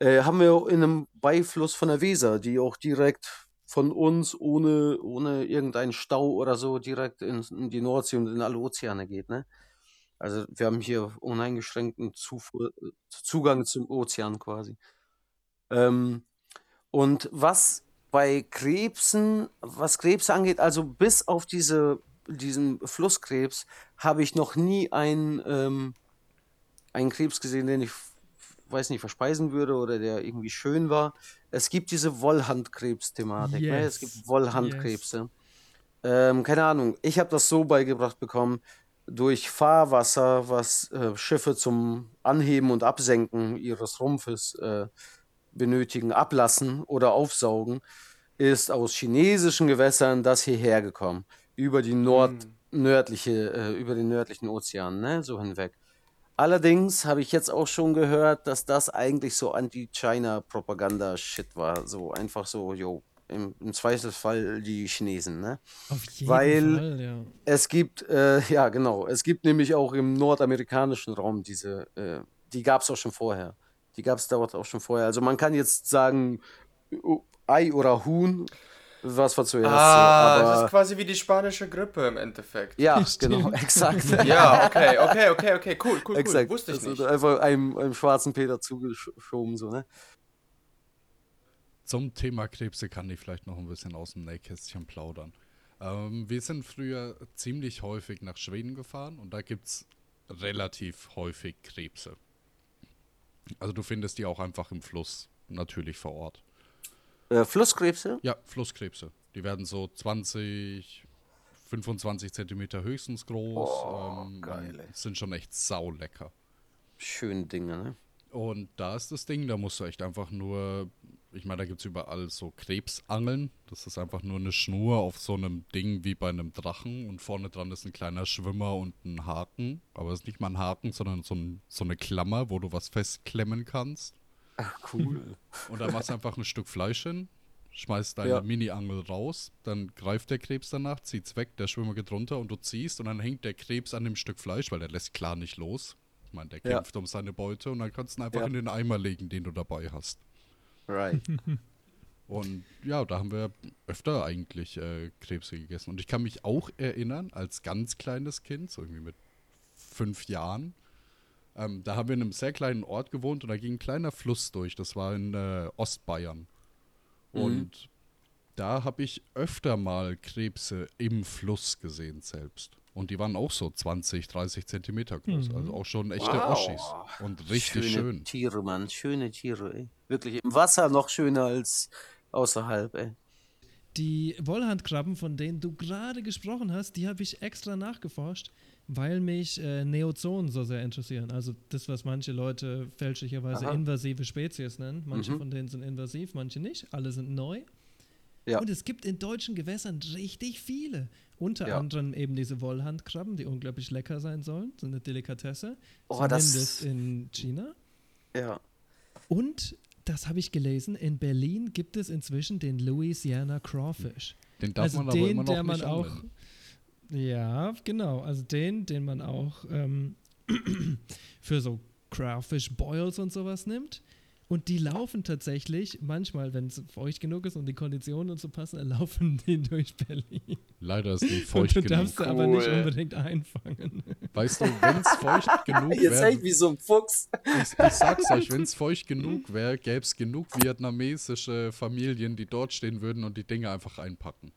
Äh, haben wir in einem Beifluss von der Weser, die auch direkt von uns ohne, ohne irgendeinen Stau oder so direkt in, in die Nordsee und in alle Ozeane geht, ne? Also wir haben hier uneingeschränkten Zufuhr, äh, Zugang zum Ozean quasi. Ähm, und was bei Krebsen, was Krebse angeht, also bis auf diese, diesen Flusskrebs, habe ich noch nie einen, ähm, einen Krebs gesehen, den ich, weiß nicht, verspeisen würde oder der irgendwie schön war. Es gibt diese Wollhandkrebs-Thematik. Ne? Es Yes. gibt Wollhandkrebse. Ähm, keine Ahnung. Ich habe das so beigebracht bekommen, durch Fahrwasser, was äh, Schiffe zum Anheben und Absenken ihres Rumpfes äh, benötigen, ablassen oder aufsaugen, ist aus chinesischen Gewässern das hierher gekommen. Über die Nord nördliche, äh, über den nördlichen Ozean, ne, so hinweg. Allerdings habe ich jetzt auch schon gehört, dass das eigentlich so Anti-China-Propaganda-Shit war. So einfach so, jo, im, im Zweifelsfall die Chinesen, ne? Auf jeden Weil Fall, ja. es gibt, äh, ja genau, es gibt nämlich auch im nordamerikanischen Raum diese, äh, die gab es auch schon vorher. Die gab es dort auch schon vorher. Also man kann jetzt sagen, Ei oder Huhn, was war zuerst? Ah, so, das ist quasi wie die spanische Grippe im Endeffekt. ja, genau, exakt. Ja, okay, okay, okay, okay, cool, cool, cool. Exakt. Wusste ich Also nicht. einfach einem, einem schwarzen Peter zugeschoben, so, ne? Zum Thema Krebse kann ich vielleicht noch ein bisschen aus dem Nähkästchen plaudern. Ähm, wir sind früher ziemlich häufig nach Schweden gefahren und da gibt es relativ häufig Krebse. Also du findest die auch einfach im Fluss, natürlich vor Ort. Äh, Flusskrebse? Ja, Flusskrebse. Die werden so 20, 25 Zentimeter höchstens groß. ähm, geil, sind schon echt saulecker. Schöne Dinge, ne? Und da ist das Ding, da musst du echt einfach nur, ich meine, da gibt es überall so Krebsangeln. Das ist einfach nur eine Schnur auf so einem Ding wie bei einem Drachen und vorne dran ist ein kleiner Schwimmer und ein Haken. Aber es ist nicht mal ein Haken, sondern so, ein, so eine Klammer, wo du was festklemmen kannst. Ach, cool. Und da machst du einfach ein Stück Fleisch hin, schmeißt deine Ja. Mini-Angel raus, dann greift der Krebs danach, zieht's weg, der Schwimmer geht runter und du ziehst und dann hängt der Krebs an dem Stück Fleisch, weil der lässt klar nicht los. Ich meine, der Ja. kämpft um seine Beute und dann kannst du ihn einfach Ja. in den Eimer legen, den du dabei hast. Right. Und ja, da haben wir öfter eigentlich äh, Krebse gegessen. Und ich kann mich auch erinnern, als ganz kleines Kind, so irgendwie mit fünf Jahren, ähm, da haben wir in einem sehr kleinen Ort gewohnt und da ging ein kleiner Fluss durch. Das war in äh, Ostbayern. Und da habe ich öfter mal Krebse im Fluss gesehen selbst. Und die waren auch so 20, 30 Zentimeter groß. Also auch schon echte Wow. Oschis. Und richtig Schöne schön. Tiere, Mann. Schöne Tiere, ey. Wirklich im Wasser noch schöner als außerhalb, ey. Die Wollhandkrabben, von denen du gerade gesprochen hast, die habe ich extra nachgeforscht, weil mich äh, Neozonen so sehr interessieren. Also das, was manche Leute fälschlicherweise Aha. invasive Spezies nennen. Manche Mhm. von denen sind invasiv, manche nicht. Alle sind neu. Ja. Und es gibt in deutschen Gewässern richtig viele. Unter Ja. anderem eben diese Wollhandkrabben, die unglaublich lecker sein sollen. So eine Delikatesse. Oh, das- Zumindest in China. Ja. Und, das habe ich gelesen, in Berlin gibt es inzwischen den Louisiana Crawfish. Den darf also man aber den, immer noch der man nicht auch. anwenden. Ja, genau. Also den, den man auch ähm, für so Crawfish Boils und sowas nimmt. Und die laufen tatsächlich, manchmal, wenn es feucht genug ist und die Konditionen und so passen, laufen die durch Berlin. Leider ist nicht Und feucht du genug. darfst sie aber nicht Cool. unbedingt einfangen. Weißt du, wenn es feucht genug Jetzt wäre, echt wie so ein Fuchs. ich, ich sag's euch, wenn es feucht genug wäre, gäbe es genug vietnamesische Familien, die dort stehen würden und die Dinge einfach einpacken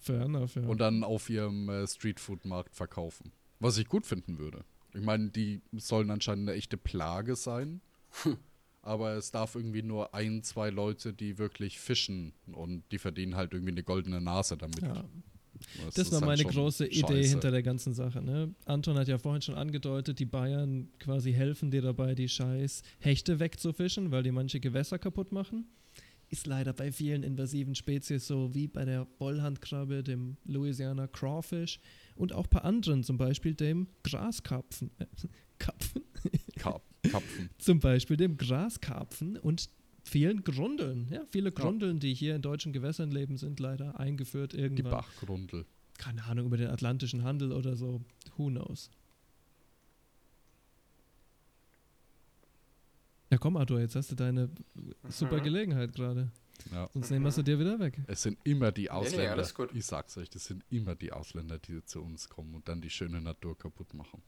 Fair enough, ja. und dann auf ihrem äh, Streetfood-Markt verkaufen. Was ich gut finden würde. Ich meine, die sollen anscheinend eine echte Plage sein. Aber es darf irgendwie nur ein, zwei Leute, die wirklich fischen und die verdienen halt irgendwie eine goldene Nase damit. ja. Das Das war halt meine große Idee scheiße. hinter der ganzen Sache. Ne? Anton hat ja vorhin schon angedeutet, die Bayern quasi helfen dir dabei, die scheiß Hechte wegzufischen, weil die manche Gewässer kaputt machen. Ist leider bei vielen invasiven Spezies so, wie bei der Wollhandkrabbe, dem Louisiana Crawfish und auch bei anderen, zum Beispiel dem Graskarpfen. Äh, Karpfen? Kap Kapfen. zum Beispiel dem Graskarpfen und vielen Grundeln. Ja, viele Grundeln, die hier in deutschen Gewässern leben, sind leider eingeführt Die irgendwann Bachgrundel. keine Ahnung, über den atlantischen Handel oder so. Who knows? Ja, komm, Arthur, jetzt hast du deine super Gelegenheit gerade. Ja. Sonst nehmen wir sie dir wieder weg. Es sind immer die nee, Ausländer. alles gut. Ich sag's euch, das sind immer die Ausländer, die zu uns kommen und dann die schöne Natur kaputt machen.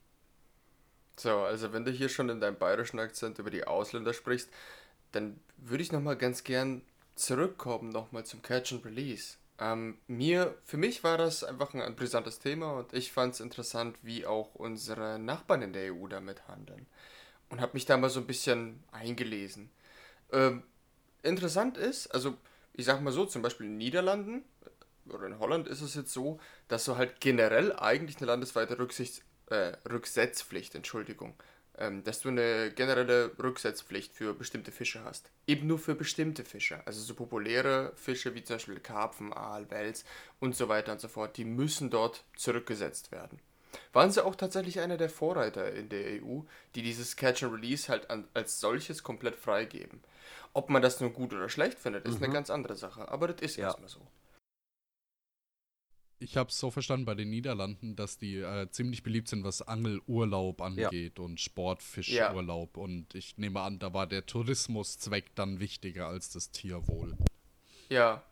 So, also wenn du hier schon in deinem bayerischen Akzent über die Ausländer sprichst, dann würde ich nochmal ganz gern zurückkommen, nochmal zum Catch and Release. Ähm, mir, für mich war das einfach ein, brisantes Thema und ich fand es interessant, wie auch unsere Nachbarn in der EU damit handeln. und habe mich da mal so ein bisschen eingelesen. Ähm, interessant ist, also ich sag mal so, zum Beispiel in den Niederlanden oder in Holland ist es jetzt so, dass du halt generell eigentlich eine landesweite Rücksichts, äh, Rücksetzpflicht, Entschuldigung, ähm, dass du eine generelle Rücksetzpflicht für bestimmte Fische hast. Eben nur für bestimmte Fische. Also so populäre Fische wie zum Beispiel Karpfen, Aal, Wels und so weiter und so fort, die müssen dort zurückgesetzt werden. Waren sie auch tatsächlich einer der Vorreiter in der EU, die dieses Catch and Release halt an, als solches komplett freigeben. Ob man das nun gut oder schlecht findet, ist Mhm. eine ganz andere Sache. Aber das ist Ja. erstmal so. Ich habe es so verstanden bei den Niederlanden, dass die äh, ziemlich beliebt sind, was Angelurlaub angeht und Sportfischurlaub. Und ich nehme an, da war der Tourismuszweck dann wichtiger als das Tierwohl. Ja,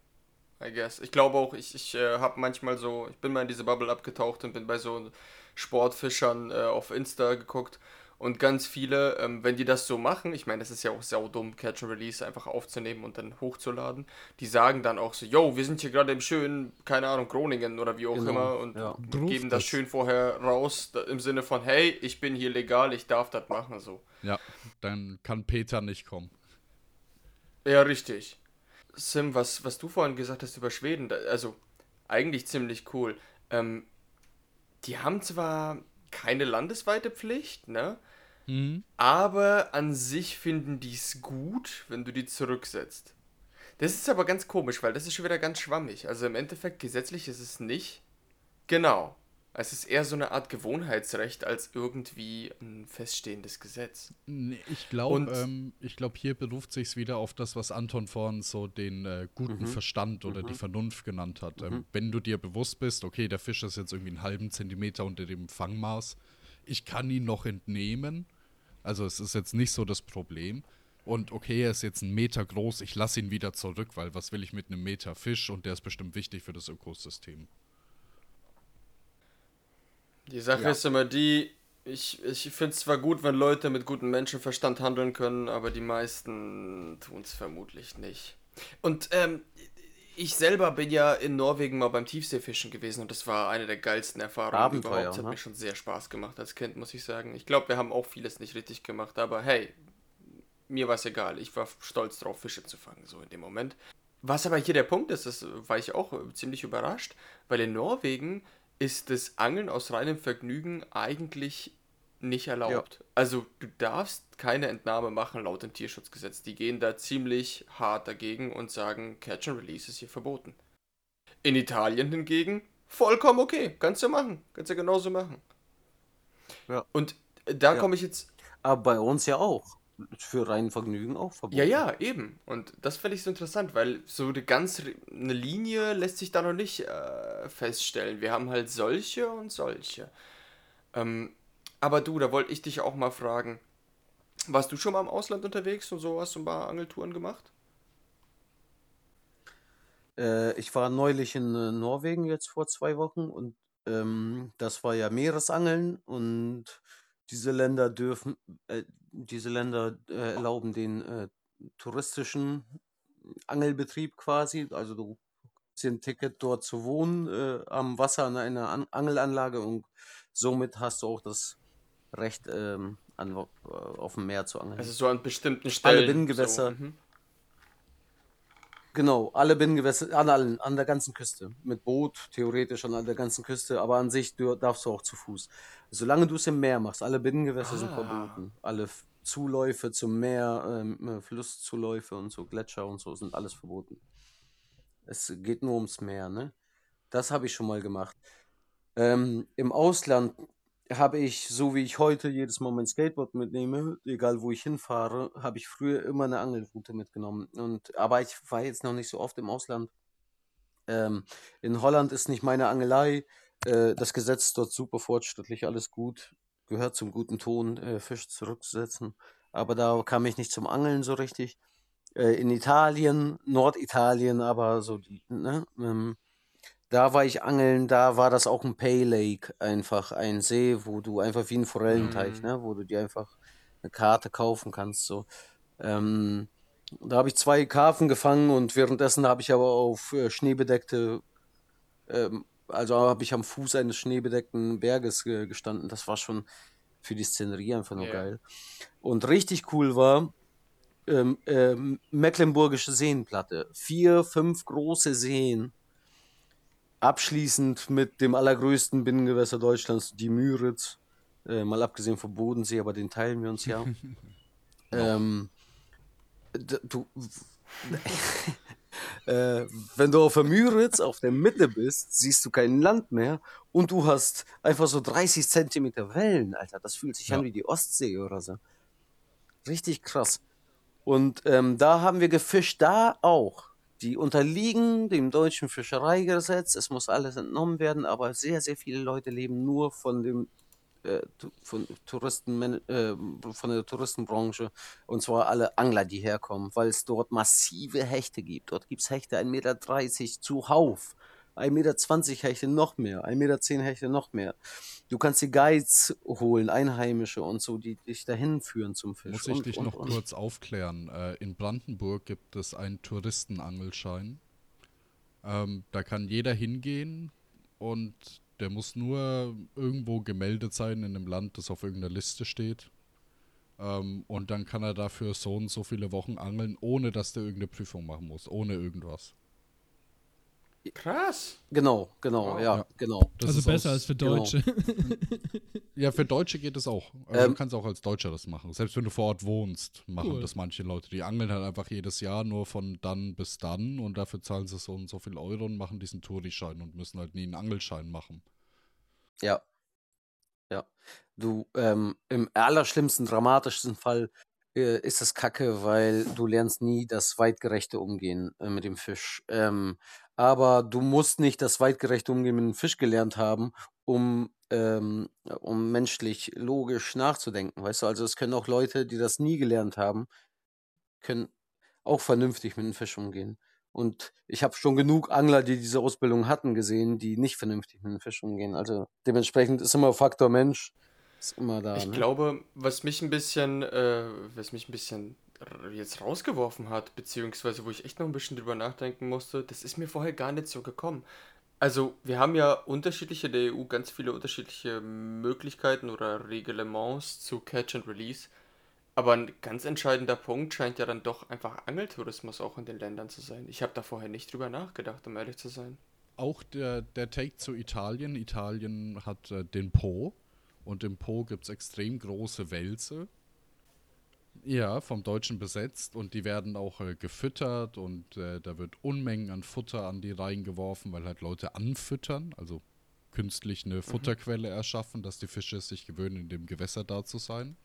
I guess. Ich glaube auch, ich, ich äh, habe manchmal so, ich bin mal in diese Bubble abgetaucht und bin bei so Sportfischern äh, auf Insta geguckt und ganz viele, ähm, wenn die das so machen, ich meine, das ist ja auch saudumm, Catch and Release einfach aufzunehmen und dann hochzuladen, die sagen dann auch so, yo, wir sind hier gerade im schönen, keine Ahnung, Groningen oder wie auch Genau, immer und ja. geben das das. schön vorher raus, da, im Sinne von, hey, ich bin hier legal, ich darf das machen, so. Ja, dann kann Peter nicht kommen. Ja, richtig. Sim, was, was du vorhin gesagt hast über Schweden, da, also eigentlich ziemlich cool. Ähm, die haben zwar keine landesweite Pflicht, ne? Aber an sich finden die es gut, wenn du die zurücksetzt. Das ist aber ganz komisch, weil das ist schon wieder ganz schwammig. Also im Endeffekt gesetzlich ist es nicht. Genau. Es ist eher so eine Art Gewohnheitsrecht als irgendwie ein feststehendes Gesetz. Ich glaube, ähm, ich glaube, hier beruft sich wieder auf das, was Anton vorhin so den äh, guten Verstand oder die Vernunft genannt hat. Ähm, wenn du dir bewusst bist, okay, der Fisch ist jetzt irgendwie einen halben Zentimeter unter dem Fangmaß, ich kann ihn noch entnehmen. Also es ist jetzt nicht so das Problem. Und okay, er ist jetzt einen Meter groß, ich lasse ihn wieder zurück, weil was will ich mit einem Meter Fisch und der ist bestimmt wichtig für das Ökosystem. Die Sache ist immer die, ich, ich finde es zwar gut, wenn Leute mit gutem Menschenverstand handeln können, aber die meisten tun es vermutlich nicht. Und ähm, ich selber bin ja in Norwegen mal beim Tiefseefischen gewesen und das war eine der geilsten Erfahrungen Abenteuer, überhaupt. Hat ne? mir schon sehr Spaß gemacht als Kind, muss ich sagen. Ich glaube, wir haben auch vieles nicht richtig gemacht, aber hey, mir war es egal. Ich war stolz drauf, Fische zu fangen, so in dem Moment. Was aber hier der Punkt ist, das war ich auch äh, ziemlich überrascht, weil in Norwegen ist das Angeln aus reinem Vergnügen eigentlich nicht erlaubt. Also du darfst keine Entnahme machen laut dem Tierschutzgesetz. Die gehen da ziemlich hart dagegen und sagen, Catch and Release ist hier verboten. In Italien hingegen vollkommen okay, kannst du machen, kannst du genauso machen. Ja. Und äh, da Ja. komme ich jetzt Aber bei uns ja auch. Für rein Vergnügen auch verboten. Ja, ja, eben. Und das finde ich so interessant, weil so eine ganz eine Linie lässt sich da noch nicht äh, feststellen. Wir haben halt solche und solche. Ähm, aber du, da wollte ich dich auch mal fragen. Warst du schon mal im Ausland unterwegs und so hast du ein paar Angeltouren gemacht? Äh, ich war neulich in äh, Norwegen jetzt vor zwei Wochen und ähm, das war ja Meeresangeln und diese Länder dürfen, äh, diese Länder äh, erlauben den äh, touristischen Angelbetrieb quasi. Also du hast ein Ticket dort zu wohnen äh, am Wasser an einer An Angelanlage und somit hast du auch das Recht ähm, an, äh, auf dem Meer zu angeln. Also so an bestimmten Stellen. Binnengewässer. So, mhm. Genau, alle Binnengewässer, an allen, an der ganzen Küste. Mit Boot, theoretisch an der ganzen Küste, aber an sich du, darfst du auch zu Fuß. Solange du es im Meer machst, alle Binnengewässer sind Ah. verboten. Alle Zuläufe zum Meer, ähm, äh, Flusszuläufe und so, Gletscher und so sind alles verboten. Es geht nur ums Meer, ne? Das habe ich schon mal gemacht. Ähm, Im Ausland habe ich, so wie ich heute jedes Mal mein Skateboard mitnehme, egal wo ich hinfahre, habe ich früher immer eine Angelroute mitgenommen. Und, aber ich war jetzt noch nicht so oft im Ausland. Ähm, in Holland ist nicht meine Angelei. Äh, das Gesetz dort super fortschrittlich, alles gut. Gehört zum guten Ton, äh, Fisch zurückzusetzen. Aber da kam ich nicht zum Angeln so richtig. Äh, in Italien, Norditalien, aber so die, ne? Ähm, da war ich angeln, da war das auch ein Pay Lake, einfach ein See, wo du einfach wie ein Forellenteich, Mhm. ne, wo du dir einfach eine Karte kaufen kannst, so. Ähm, da habe ich zwei Karpfen gefangen und währenddessen habe ich aber auf äh, schneebedeckte, ähm, also habe ich am Fuß eines schneebedeckten Berges äh, gestanden. Das war schon für die Szenerie einfach nur Ja. geil. Und richtig cool war, ähm, ähm, Mecklenburgische Seenplatte. Vier, fünf große Seen. Abschließend mit dem allergrößten Binnengewässer Deutschlands, die Müritz. Äh, mal abgesehen vom Bodensee, aber den teilen wir uns ja. ähm, du, äh, wenn du auf der Müritz auf der Mitte bist, siehst du kein Land mehr und du hast einfach so 30 Zentimeter Wellen, Alter. Das fühlt sich Ja. an wie die Ostsee oder so. Richtig krass. Und ähm, da haben wir gefischt, da auch. Die unterliegen dem deutschen Fischereigesetz. Es muss alles entnommen werden, aber sehr, sehr viele Leute leben nur von dem äh, von Touristen, äh, von der Touristenbranche und zwar alle Angler, die herkommen, weil es dort massive Hechte gibt. Dort gibt es Hechte 1,30 Meter zuhauf. 1,20 Meter Hechte noch mehr, 1,10 Meter Hechte noch mehr. Du kannst die Guides holen, Einheimische und so, die dich dahin führen zum Fisch. Muss ich und, dich und, noch und. kurz aufklären. Äh, in Brandenburg gibt es einen Touristenangelschein. Ähm, da kann jeder hingehen und der muss nur irgendwo gemeldet sein in einem Land, das auf irgendeiner Liste steht. Ähm, und dann kann er dafür so und so viele Wochen angeln, ohne dass der irgendeine Prüfung machen muss, ohne irgendwas. Krass. Genau, genau, Wow. ja, genau. Das also ist besser aus- als für genau. Deutsche. Ja, für Deutsche geht es auch. Also Ähm, du kannst auch als Deutscher das machen. Selbst wenn du vor Ort wohnst, machen Cool. das manche Leute. Die angeln halt einfach jedes Jahr nur von dann bis dann und dafür zahlen sie so und so viel Euro und machen diesen Tourischein und müssen halt nie einen Angelschein machen. Ja. Ja. Du, ähm, im allerschlimmsten, dramatischsten Fall äh, ist es kacke, weil du lernst nie das weitgerechte Umgehen äh, mit dem Fisch. Ähm, aber du musst nicht das weitgerechte Umgehen mit dem Fisch gelernt haben, um, ähm, um menschlich logisch nachzudenken. Weißt du, also es können auch Leute, die das nie gelernt haben, können auch vernünftig mit dem Fisch umgehen. Und ich habe schon genug Angler, die diese Ausbildung hatten, gesehen, die nicht vernünftig mit dem Fisch umgehen. Also dementsprechend ist immer Faktor Mensch, ist immer da. Ich ne? glaube, was mich ein bisschen, äh, was mich ein bisschen jetzt rausgeworfen hat, beziehungsweise wo ich echt noch ein bisschen drüber nachdenken musste, das ist mir vorher gar nicht so gekommen. Also, wir haben ja unterschiedliche der EU ganz viele unterschiedliche Möglichkeiten oder Reglements zu Catch and Release. Aber ein ganz entscheidender Punkt scheint ja dann doch einfach Angeltourismus auch in den Ländern zu sein. Ich habe da vorher nicht drüber nachgedacht, um ehrlich zu sein. Auch der, der Take zu Italien. Italien hat äh, den Po und im Po gibt es extrem große Wälse. Ja, vom Deutschen besetzt und die werden auch äh, gefüttert und äh, da wird Unmengen an Futter an die Reihen geworfen, weil halt Leute anfüttern, also künstlich eine Futterquelle erschaffen, dass die Fische es sich gewöhnen, in dem Gewässer da zu sein.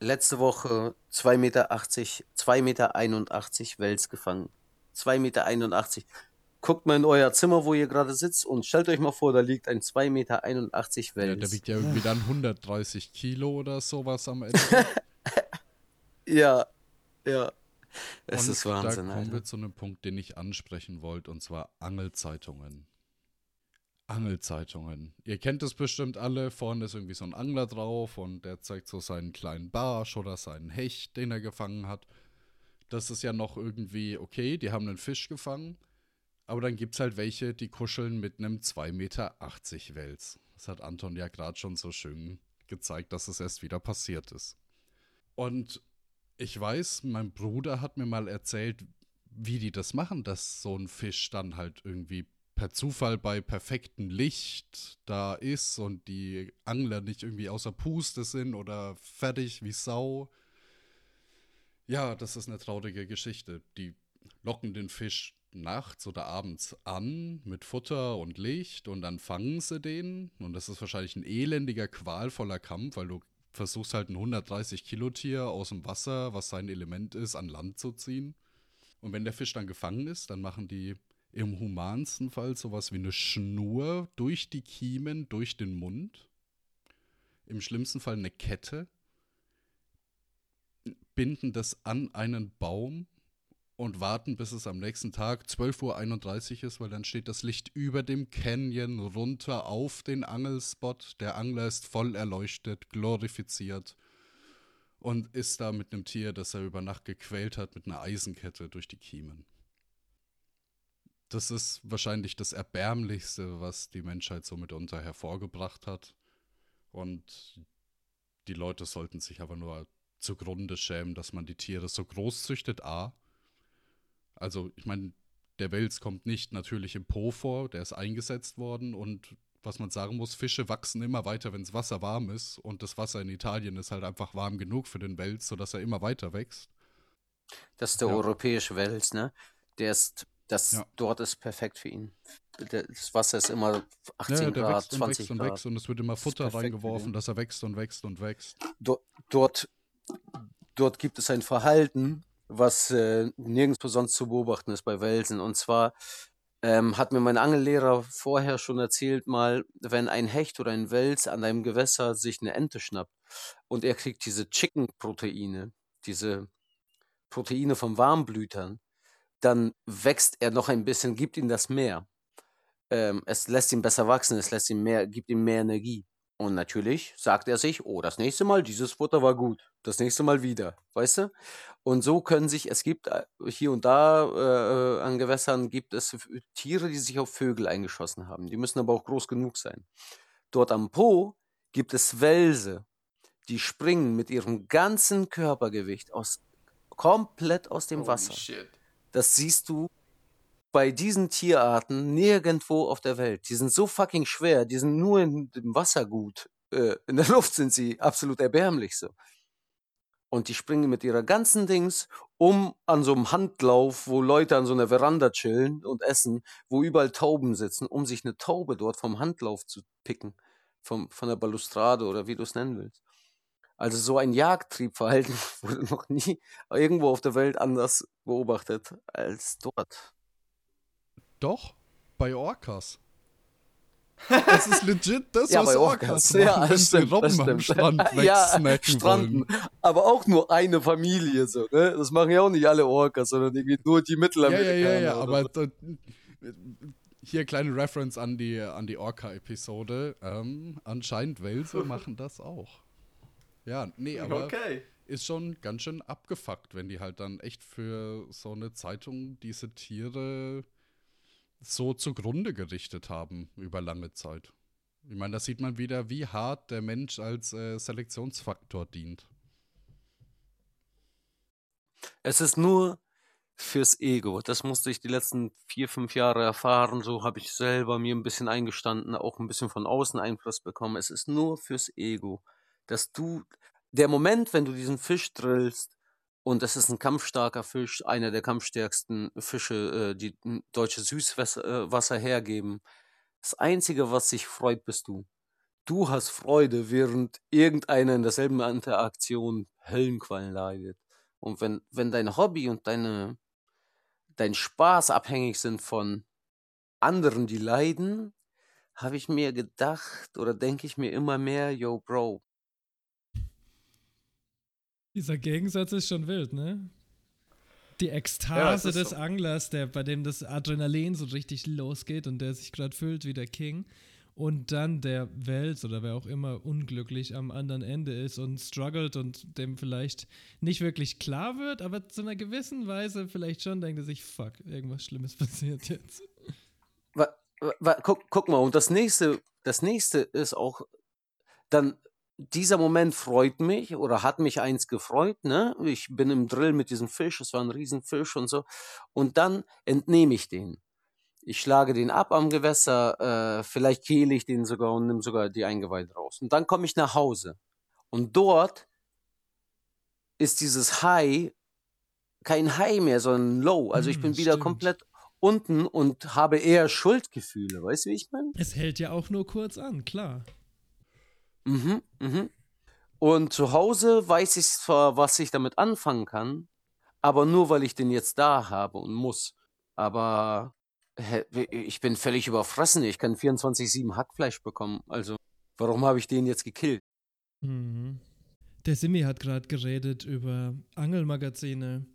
Letzte Woche 2,80 Meter, 2,81 Meter Wels gefangen. 2,81 Meter. Guckt mal in euer Zimmer, wo ihr gerade sitzt und stellt euch mal vor, da liegt ein 2,81 Meter Ja, Wels. der wiegt ja irgendwie dann 130 Kilo oder sowas am Ende. Ja, ja. Es Und ist Wahnsinn, Da kommen Alter. wir zu einem Punkt, den ich ansprechen wollte, und zwar Angelzeitungen. Angelzeitungen. Ihr kennt es bestimmt alle. Vorne ist irgendwie so ein Angler drauf und der zeigt so seinen kleinen Barsch oder seinen Hecht, den er gefangen hat. Das ist ja noch irgendwie okay, die haben einen Fisch gefangen. Aber dann gibt es halt welche, die kuscheln mit einem 2,80 Meter Wels. Das hat Anton ja gerade schon so schön gezeigt, dass es erst wieder passiert ist. Und ich weiß, mein Bruder hat mir mal erzählt, wie die das machen, dass so ein Fisch dann halt irgendwie per Zufall bei perfektem Licht da ist und die Angler nicht irgendwie außer Puste sind oder fertig wie Sau. Ja, das ist eine traurige Geschichte. Die locken den Fisch nachts oder abends an mit Futter und Licht und dann fangen sie den. Und das ist wahrscheinlich ein elendiger, qualvoller Kampf, weil du versuchst halt ein 130 Kilo Tier aus dem Wasser, was sein Element ist, an Land zu ziehen. Und wenn der Fisch dann gefangen ist, dann machen die im humansten Fall sowas wie eine Schnur durch die Kiemen, durch den Mund. Im schlimmsten Fall eine Kette. Binden das an einen Baum und warten, bis es am nächsten Tag 12.31 Uhr ist, weil dann steht das Licht über dem Canyon runter auf den Angelspot. Der Angler ist voll erleuchtet, glorifiziert und ist da mit einem Tier, das er über Nacht gequält hat, mit einer Eisenkette durch die Kiemen. Das ist wahrscheinlich das Erbärmlichste, was die Menschheit so mitunter hervorgebracht hat. Und die Leute sollten sich aber nur zugrunde schämen, dass man die Tiere so groß züchtet, A. Also, ich meine, der Wels kommt nicht natürlich im Po vor, der ist eingesetzt worden und was man sagen muss, Fische wachsen immer weiter, wenn das Wasser warm ist und das Wasser in Italien ist halt einfach warm genug für den Wels, sodass er immer weiter wächst. Das ist der Ja. europäische Wels, ne? Der ist, das Ja. dort ist perfekt für ihn. Das Wasser ist immer 18 Ja, der Grad, wächst und 20 wächst und Grad. wächst und es wird immer Futter reingeworfen, dass er wächst und wächst und wächst. Dort, dort, dort gibt es ein Verhalten, was äh, nirgendwo sonst zu beobachten ist bei Welsen. Und zwar ähm, hat mir mein Angellehrer vorher schon erzählt, mal, wenn ein Hecht oder ein Wels an einem Gewässer sich eine Ente schnappt und er kriegt diese Chicken-Proteine, diese Proteine von Warmblütern, dann wächst er noch ein bisschen, gibt ihm das mehr. Ähm, es lässt ihn besser wachsen, es lässt ihm mehr, gibt ihm mehr Energie. Und natürlich sagt er sich, oh, das nächste Mal, dieses Futter war gut. Das nächste Mal wieder. Weißt du? Und so können sich, es gibt äh, hier und da äh, an Gewässern gibt es Tiere, die sich auf Vögel eingeschossen haben. Die müssen aber auch groß genug sein. Dort am Po gibt es Welse, die springen mit ihrem ganzen Körpergewicht aus, komplett aus dem Holy Wasser. shit. Das siehst du bei diesen Tierarten nirgendwo auf der Welt. Die sind so fucking schwer, die sind nur in dem Wasser gut. Äh, in der Luft sind sie absolut erbärmlich so. Und die springen mit ihrer ganzen Dings um an so einem Handlauf, wo Leute an so einer Veranda chillen und essen, wo überall Tauben sitzen, um sich eine Taube dort vom Handlauf zu picken. Vom, von der Balustrade oder wie du es nennen willst. Also so ein Jagdtriebverhalten wurde noch nie irgendwo auf der Welt anders beobachtet als dort. Doch, bei Orcas. Das ist legit das, Ja, was Orcas, Orcas. machen, Ja, das stimmt, das Robben am stimmt. Strand Ja, wegsnacken Stranden. wollen. Aber auch nur eine Familie so, ne? Das machen ja auch nicht alle Orcas, sondern irgendwie nur die Ja, Mittelamerikaner. ja, ja, ja, oder aber so. hier kleine Reference an die, an die Orca-Episode. Ähm, anscheinend Welse machen das auch. Ja, nee, aber Okay. ist schon ganz schön abgefuckt, wenn die halt dann echt für so eine Zeitung diese Tiere so zugrunde gerichtet haben über lange Zeit. Ich meine, da sieht man wieder, wie hart der Mensch als äh, Selektionsfaktor dient. Es ist nur fürs Ego. Das musste ich die letzten vier, fünf Jahre erfahren. So habe ich selber mir ein bisschen eingestanden, auch ein bisschen von außen Einfluss bekommen. Es ist nur fürs Ego, dass du, der Moment, wenn du diesen Fisch drillst und es ist ein kampfstarker Fisch, einer der kampfstärksten Fische, äh, die deutsche Süßwasser äh, hergeben. Das Einzige, was sich freut, bist du. Du hast Freude, während irgendeiner in derselben Interaktion Höllenquallen leidet. Und wenn, wenn dein Hobby und deine, dein Spaß abhängig sind von anderen, die leiden, habe ich mir gedacht oder denke ich mir immer mehr, yo, Bro, Dieser Gegensatz ist schon wild, ne? Die Ja, Ekstase ist des so. Anglers, der, bei dem das Adrenalin so richtig losgeht und der sich gerade fühlt wie der King. Und dann der Wels oder wer auch immer unglücklich am anderen Ende ist und struggelt und dem vielleicht nicht wirklich klar wird, aber zu einer gewissen Weise vielleicht schon denkt er sich, fuck, irgendwas Schlimmes passiert jetzt. guck, guck mal, und das nächste, das nächste ist auch, dann, dieser Moment freut mich oder hat mich eins gefreut, ne? Ich bin im Drill mit diesem Fisch, es war ein Riesenfisch und so. Und dann entnehme ich den. Ich schlage den ab am Gewässer, äh, vielleicht kehle ich den sogar und nehme sogar die Eingeweide raus. Und dann komme ich nach Hause. Und dort ist dieses High kein High mehr, sondern Low. Also ich Hm, bin wieder stimmt. komplett unten und habe eher Schuldgefühle. Weißt du, wie ich meine? Es hält ja auch nur kurz an, klar. Mhm, mhm. Und zu Hause weiß ich zwar, was ich damit anfangen kann, aber nur weil ich den jetzt da habe und muss. Aber ich bin völlig überfressen. Ich kann 24-7 Hackfleisch bekommen. Also, warum habe ich den jetzt gekillt? Mhm. Der Simi hat gerade geredet über Angelmagazine.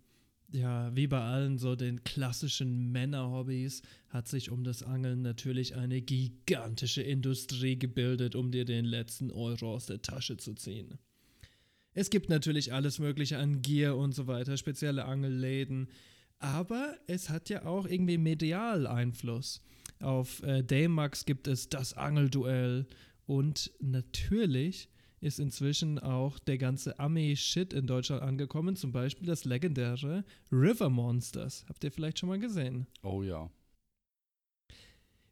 Ja, wie bei allen so den klassischen Männerhobbys hat sich um das Angeln natürlich eine gigantische Industrie gebildet, um dir den letzten Euro aus der Tasche zu ziehen. Es gibt natürlich alles Mögliche an Gier und so weiter, spezielle Angelläden, aber es hat ja auch irgendwie medial Einfluss. Auf äh, Daymax gibt es das Angelduell und natürlich ist inzwischen auch der ganze Ami-Shit in Deutschland angekommen. Zum Beispiel das legendäre River Monsters. Habt ihr vielleicht schon mal gesehen? Oh ja.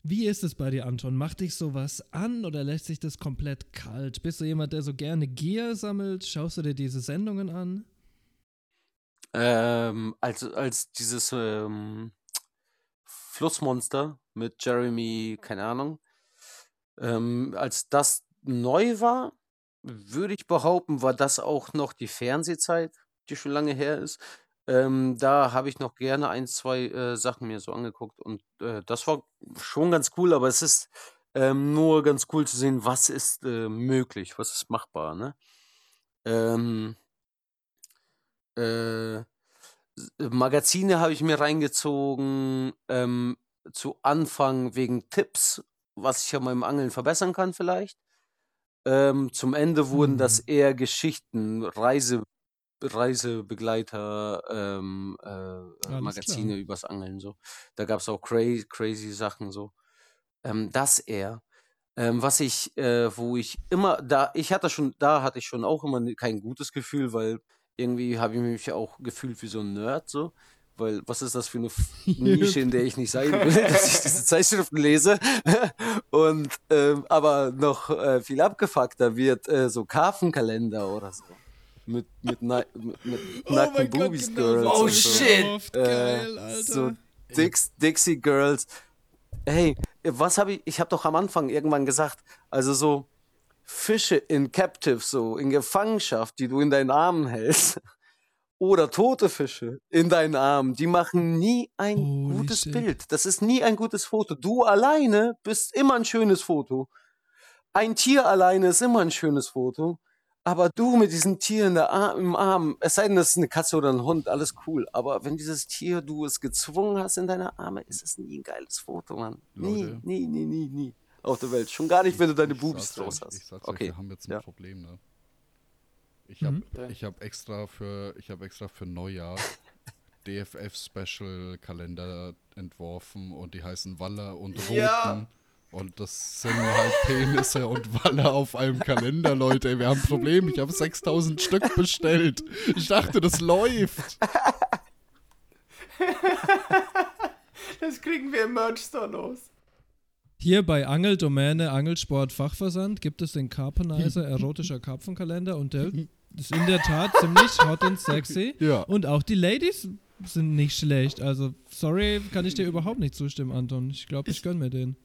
Wie ist es bei dir, Anton? Macht dich sowas an oder lässt sich das komplett kalt? Bist du jemand, der so gerne Gier sammelt? Schaust du dir diese Sendungen an? Ähm, als, als dieses ähm, Flussmonster mit Jeremy, keine Ahnung, ähm, als das neu war, würde ich behaupten, war das auch noch die Fernsehzeit, die schon lange her ist. Ähm, da habe ich noch gerne ein, zwei äh, Sachen mir so angeguckt und äh, das war schon ganz cool, aber es ist ähm, nur ganz cool zu sehen, was ist äh, möglich, was ist machbar, ne? Ähm, äh, Magazine habe ich mir reingezogen, ähm, zu Anfang wegen Tipps, was ich an meinem Angeln verbessern kann vielleicht. Ähm, zum Ende wurden das Mhm. eher Geschichten, Reise, Reisebegleiter, ähm, äh, äh, Magazine klar. übers Angeln so. Da gab es auch crazy, crazy Sachen so. Ähm, das eher. Ähm, was ich, äh, wo ich immer, da, ich hatte schon, da hatte ich schon auch immer ne- kein gutes Gefühl, weil irgendwie habe ich mich auch gefühlt wie so ein Nerd so. Weil, was ist das für eine Nische, in der ich nicht sein will, dass ich diese Zeitschriften lese. Und, ähm, aber noch äh, viel abgefuckter wird äh, so Karpfenkalender oder so. Mit, mit, na mit, mit nackten Boobies Girls. Oh, und so. shit. Geil, Äh, Alter. so Dix, Dixie Girls. Hey, was habe ich, ich habe doch am Anfang irgendwann gesagt, also so Fische in Captive, so in Gefangenschaft, die du in deinen Armen hältst, oder tote Fische in deinen Armen, die machen nie ein Holy gutes shit. Bild. Das ist nie ein gutes Foto. Du alleine bist immer ein schönes Foto. Ein Tier alleine ist immer ein schönes Foto. Aber du mit diesem Tier in der Ar im Arm, es sei denn, das ist eine Katze oder ein Hund, alles cool. Aber wenn dieses Tier, du es gezwungen hast in deine Arme, ist es nie ein geiles Foto, Mann. Nie, Leute. nie, nie, nie, nie. Auf der Welt. Schon gar nicht, wenn du deine Ich Bubis sag's euch, draus Ich hast. sag's euch, Okay. wir haben jetzt ein Ja. Problem, ne? Ich habe Mhm. ich hab extra für ich habe extra für Neujahr DFF Special Kalender entworfen und die heißen Waller und Roten. Ja. Und das sind halt Penisse und Waller auf einem Kalender, Leute. Wir haben ein Problem. Ich habe 6000 Stück bestellt. Ich dachte, das läuft. Das kriegen wir im Merch-Store los. Hier bei Angeldomäne Angelsport Fachversand gibt es den Carpenizer erotischer Karpfenkalender und der ist in der Tat ziemlich hot und sexy. Ja. Und auch die Ladies sind nicht schlecht. Also, sorry, kann ich dir überhaupt nicht zustimmen, Anton. Ich glaube, ich gönn mir den.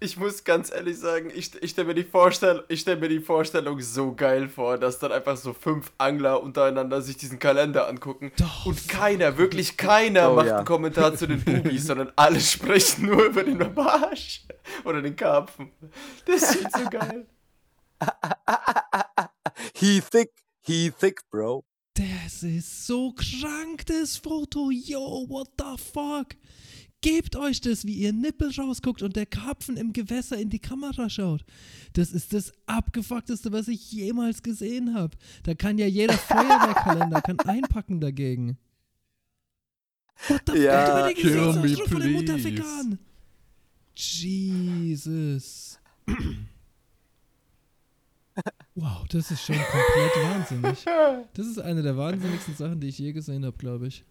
Ich muss ganz ehrlich sagen, ich, ich stelle mir, die Vorstell ich stell mir die Vorstellung so geil vor, dass dann einfach so fünf Angler untereinander sich diesen Kalender angucken Doch, und keiner, wirklich keiner Oh, macht ja. einen Kommentar zu den Bubis, sondern alle sprechen nur über den Barsch oder den Karpfen. Das ist zu geil. He thick, he thick, bro. Das ist so krank, das Foto. Yo, what the fuck? Gebt euch das, wie ihr Nippel rausguckt und der Karpfen im Gewässer in die Kamera schaut. Das ist das abgefuckteste, was ich jemals gesehen habe. Da kann ja jeder Feuerwehrkalender kann einpacken dagegen. What the Ja, fuck? Über den kill me, please. Jesus. Wow, das ist schon komplett wahnsinnig. Das ist eine der wahnsinnigsten Sachen, die ich je gesehen habe, glaube ich.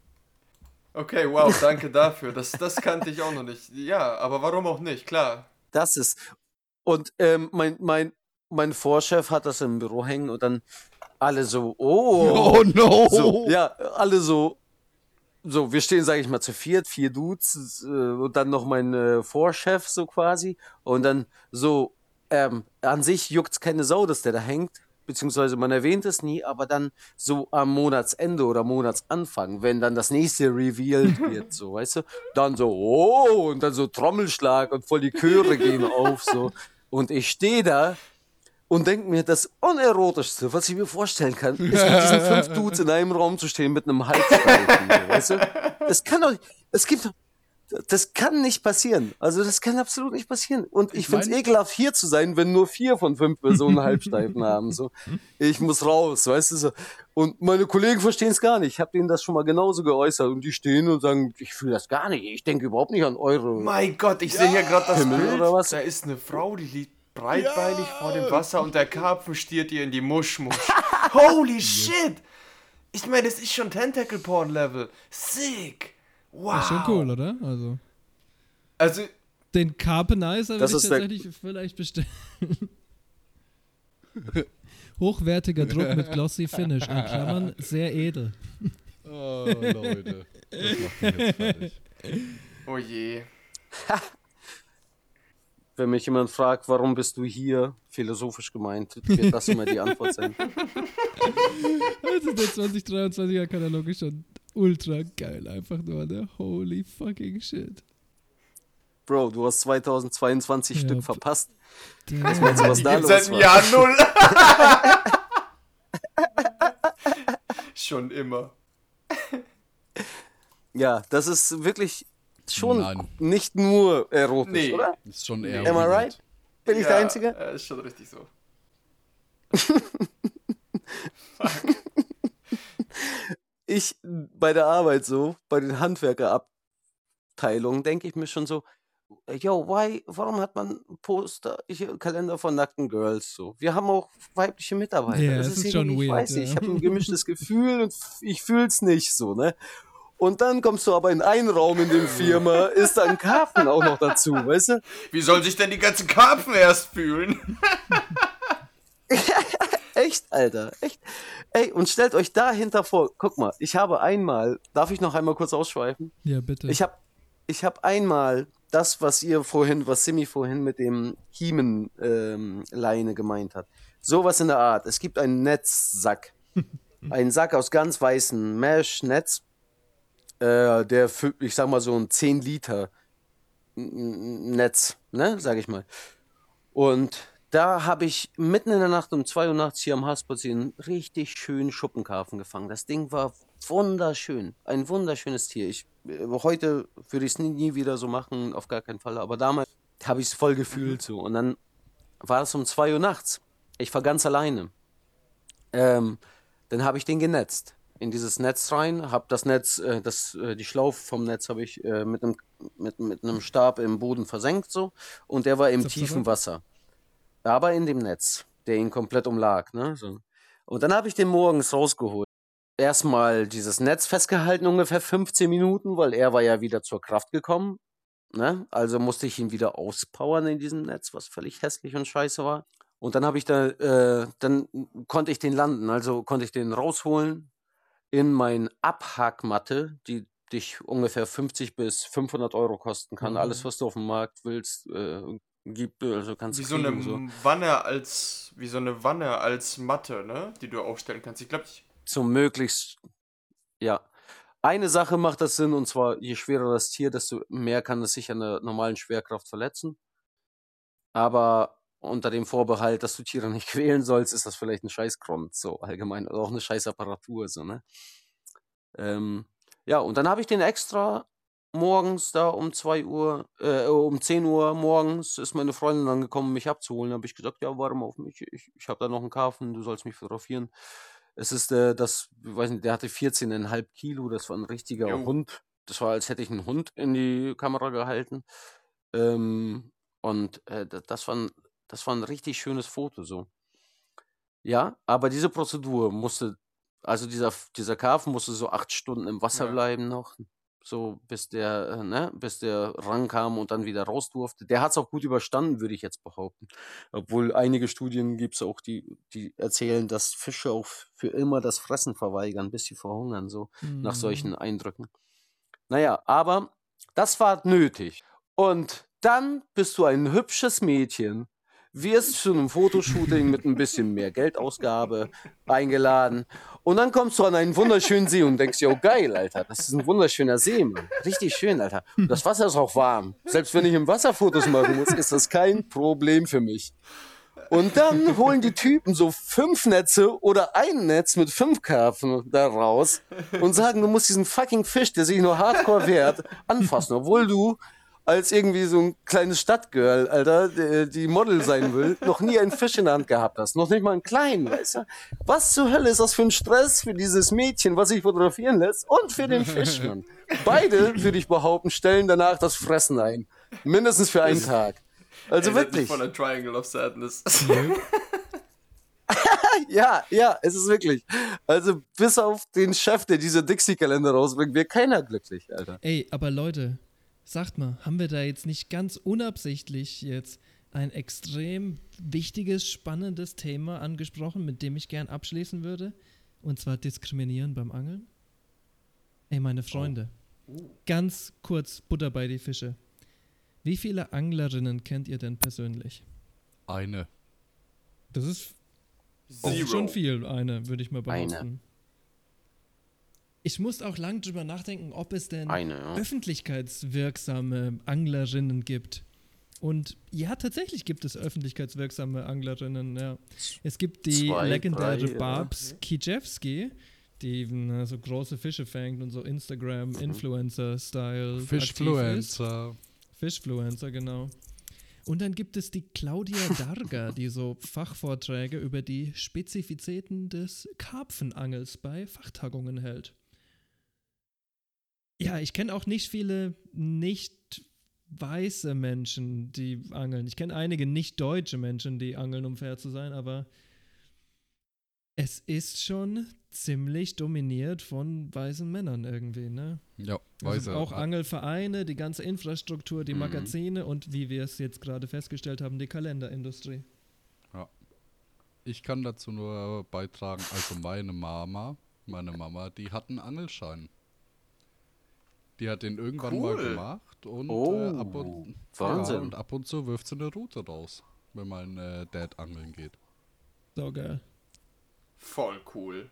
Okay, wow, danke dafür. Das, das kannte ich auch noch nicht. Ja, aber warum auch nicht? Klar. Das ist. Und ähm, mein, mein, mein Vorchef hat das im Büro hängen und dann alle so, oh, Oh no! So, ja, alle so. So, wir stehen, sage ich mal, zu viert, vier Dudes äh, und dann noch mein äh, Vorchef so quasi. Und dann so, ähm, an sich juckt's keine Sau, dass der da hängt. Beziehungsweise man erwähnt es nie, aber dann so am Monatsende oder Monatsanfang, wenn dann das nächste revealed wird, so, weißt du, dann so, oh, und dann so Trommelschlag und voll die Chöre gehen auf, so. Und ich stehe da und denke mir, das Unerotischste, was ich mir vorstellen kann, ist mit diesen fünf Dudes in einem Raum zu stehen mit einem Halsstreifen. weißt du? Das kann doch, es gibt doch, das kann nicht passieren. Also das kann absolut nicht passieren. Und ich, Ich find's mein- ekelhaft, hier zu sein, wenn nur vier von fünf Personen Halbsteifen haben. So, ich muss raus, weißt du so. Und meine Kollegen verstehen es gar nicht. Ich habe denen das schon mal genauso geäußert und die stehen und sagen, ich fühle das gar nicht. Ich denke überhaupt nicht an eure. Mein Gott, ich sehe hier gerade das Himmel Bild. oder was? Da ist eine Frau, die liegt breitbeinig vor dem Wasser und der Karpfen stiert ihr in die Muschmusch. Holy shit! Ich meine, das ist schon Tentacle Porn Level. Sick! Wow! Das ist schon cool, oder? Also. Also, Den Carpenizer Das würde ich tatsächlich vielleicht bestellen. Hochwertiger Druck mit Glossy Finish. In Klammern sehr edel. Oh, Leute. Das macht mich jetzt fertig. oh je. Wenn mich jemand fragt, warum bist du hier, philosophisch gemeint, wird das immer die Antwort sein. Also der 2023er Katalog ist schon ultra geil. Einfach nur, ne? Holy fucking shit. Bro, du hast 2022 Ja, Stück verpasst. Damn. Was meinst du, was Die da los seit dem war? Jahr null. schon immer. Ja, das ist wirklich schon Nein. nicht nur erotisch, Nee. oder? Ist schon eher. Am I right? Bin ich der Einzige? Ja, ist schon richtig so. Ich bei der Arbeit so, bei den Handwerkerabteilungen, denke ich mir schon so, yo, why, warum hat man Poster, hier, Kalender von nackten Girls so? Wir haben auch weibliche Mitarbeiter. Ja, das es ist, ist schon irgendwie, ich weird, weiß nicht, ja. ich habe ein gemischtes Gefühl und ich fühl's nicht so, ne? Und dann kommst du aber in einen Raum in dem Firma, ist da ein Karpfen auch noch dazu, weißt du? Wie sollen sich denn die ganzen Karpfen erst fühlen? Echt, Alter, echt. Ey, und stellt euch dahinter vor, guck mal, ich habe einmal, darf ich noch einmal kurz ausschweifen? Ja, bitte. Ich habe ich hab einmal das, was ihr vorhin, was Simi vorhin mit dem Kiemenleine gemeint hat. Sowas in der Art. Es gibt einen Netzsack. einen Sack aus ganz weißem Mesh-Netz, äh, der für, ich sag mal, so ein 10 Liter Netz, ne, sag ich mal. Und da habe ich mitten in der Nacht um 2 Uhr nachts hier am Haspazier einen richtig schönen Schuppenkarpfen gefangen. Das Ding war wunderschön. Ein wunderschönes Tier. Ich, äh, heute würde ich es nie, nie wieder so machen, auf gar keinen Fall. Aber damals habe ich es voll gefühlt so. Und dann war es um 2 Uhr nachts. Ich war ganz alleine. Ähm, dann habe ich den genetzt. In dieses Netz rein, habe das Netz, äh, das, äh, die Schlaufe vom Netz habe ich äh, mit einem mit, mit einem Stab im Boden versenkt so und der war im tiefen. Wasser. Aber in dem Netz, der ihn komplett umlag, ne? So. Und dann habe ich den morgens rausgeholt. Erstmal dieses Netz festgehalten, ungefähr 15 Minuten, weil er war ja wieder zur Kraft gekommen. Ne? Also musste ich ihn wieder auspowern in diesem Netz, was völlig hässlich und scheiße war. Und dann habe ich da, äh, dann konnte ich den landen, also konnte ich den rausholen in mein Abhackmatte, die dich ungefähr 50 bis 500 Euro kosten kann. Mhm. Alles, was du auf dem Markt willst, äh, gibt, also kannst Wie du so eine so. Wanne als, wie so eine Wanne als Matte, ne? Die du aufstellen kannst. Ich glaube, ich, zum möglichst, ja. Eine Sache macht das Sinn, und zwar, je schwerer das Tier, desto mehr kann es sich an der normalen Schwerkraft verletzen. Aber unter dem Vorbehalt, dass du Tiere nicht quälen sollst, ist das vielleicht ein Scheißgrund, so allgemein, oder auch eine Scheißapparatur, so, ne? Ähm, ja, und dann habe ich den extra morgens da um 2 Uhr, äh, um 10 Uhr morgens ist meine Freundin dann gekommen, mich abzuholen. Da habe ich gesagt, ja, warte mal auf mich, ich, ich habe da noch einen Karpfen, du sollst mich fotografieren. Es ist äh, das, ich weiß nicht, der hatte 14,5 Kilo, das war ein richtiger Jo. Hund. Das war, als hätte ich einen Hund in die Kamera gehalten. Ähm, und äh, da- das, war ein, das war ein richtig schönes Foto so. Ja, aber diese Prozedur musste, also dieser, dieser Karpfen musste so acht Stunden im Wasser Ja. bleiben noch, so bis der, äh, ne, bis der rankam und dann wieder raus durfte. Der hat es auch gut überstanden, würde ich jetzt behaupten. Obwohl einige Studien gibt es auch, die, die erzählen, dass Fische auch für immer das Fressen verweigern, bis sie verhungern, so nach Mhm. solchen Eindrücken. Naja, aber das war nötig. Und dann bist du ein hübsches Mädchen, wirst zu einem Fotoshooting mit ein bisschen mehr Geldausgabe eingeladen. Und dann kommst du an einen wunderschönen See und denkst, jo geil, Alter, das ist ein wunderschöner See, Mann. Richtig schön, Alter. Und das Wasser ist auch warm. Selbst wenn ich im Wasser Fotos machen muss, ist das kein Problem für mich. Und dann holen die Typen so fünf Netze oder ein Netz mit fünf Karpfen da raus und sagen, du musst diesen fucking Fisch, der sich nur hardcore wehrt, anfassen, obwohl du als irgendwie so ein kleines Stadtgirl, Alter, die, Model sein will, noch nie einen Fisch in der Hand gehabt hast. Noch nicht mal einen kleinen, weißt du? Was zur Hölle ist das für ein Stress für dieses Mädchen, was sich fotografieren lässt und für den Fisch, Mann? Beide, würde ich behaupten, stellen danach das Fressen ein. Mindestens für einen Tag. Also Ey, wirklich. Von der Triangle of Sadness. Ja, ja, es ist wirklich. Also bis auf den Chef, der diese Dixie-Kalender rausbringt, wird keiner glücklich, Alter. Ey, aber Leute, sagt mal, haben wir da jetzt nicht ganz unabsichtlich jetzt ein extrem wichtiges, spannendes Thema angesprochen, mit dem ich gern abschließen würde? Und zwar Diskriminieren beim Angeln? Ey, meine Freunde, ganz kurz Butter bei die Fische. Wie viele Anglerinnen kennt ihr denn persönlich? Eine. Das ist Zero. schon viel, eine, würde ich mal Eine. Ich muss auch lang drüber nachdenken, ob es denn Eine, ja. öffentlichkeitswirksame Anglerinnen gibt. Und ja, tatsächlich gibt es öffentlichkeitswirksame Anglerinnen. Ja. Es gibt die Zwei, legendäre drei, ja. Babs Kijewski, die na, so große Fische fängt und so Mhm. Instagram-Influencer-Style. ist. Fischfluencer. Fischfluencer, genau. Und dann gibt es die Claudia Darga, die so Fachvorträge über die Spezifitäten des Karpfenangels bei Fachtagungen hält. Ja, ich kenne auch nicht viele nicht weiße Menschen, die angeln. Ich kenne einige nicht deutsche Menschen, die angeln, um fair zu sein, aber es ist schon ziemlich dominiert von weißen Männern irgendwie, ne? Ja, Also weiß auch Angelvereine, die ganze Infrastruktur, die Mhm. Magazine und wie wir es jetzt gerade festgestellt haben, die Kalenderindustrie. Ich kann dazu nur beitragen, also meine Mama, meine Mama, die hat einen Angelschein. Die hat den irgendwann mal Cool. gemacht und, Oh, äh, ab und, Wahnsinn. Ja, und ab und zu wirft sie eine Route raus, wenn mein äh, Dad angeln geht. So geil. Voll cool.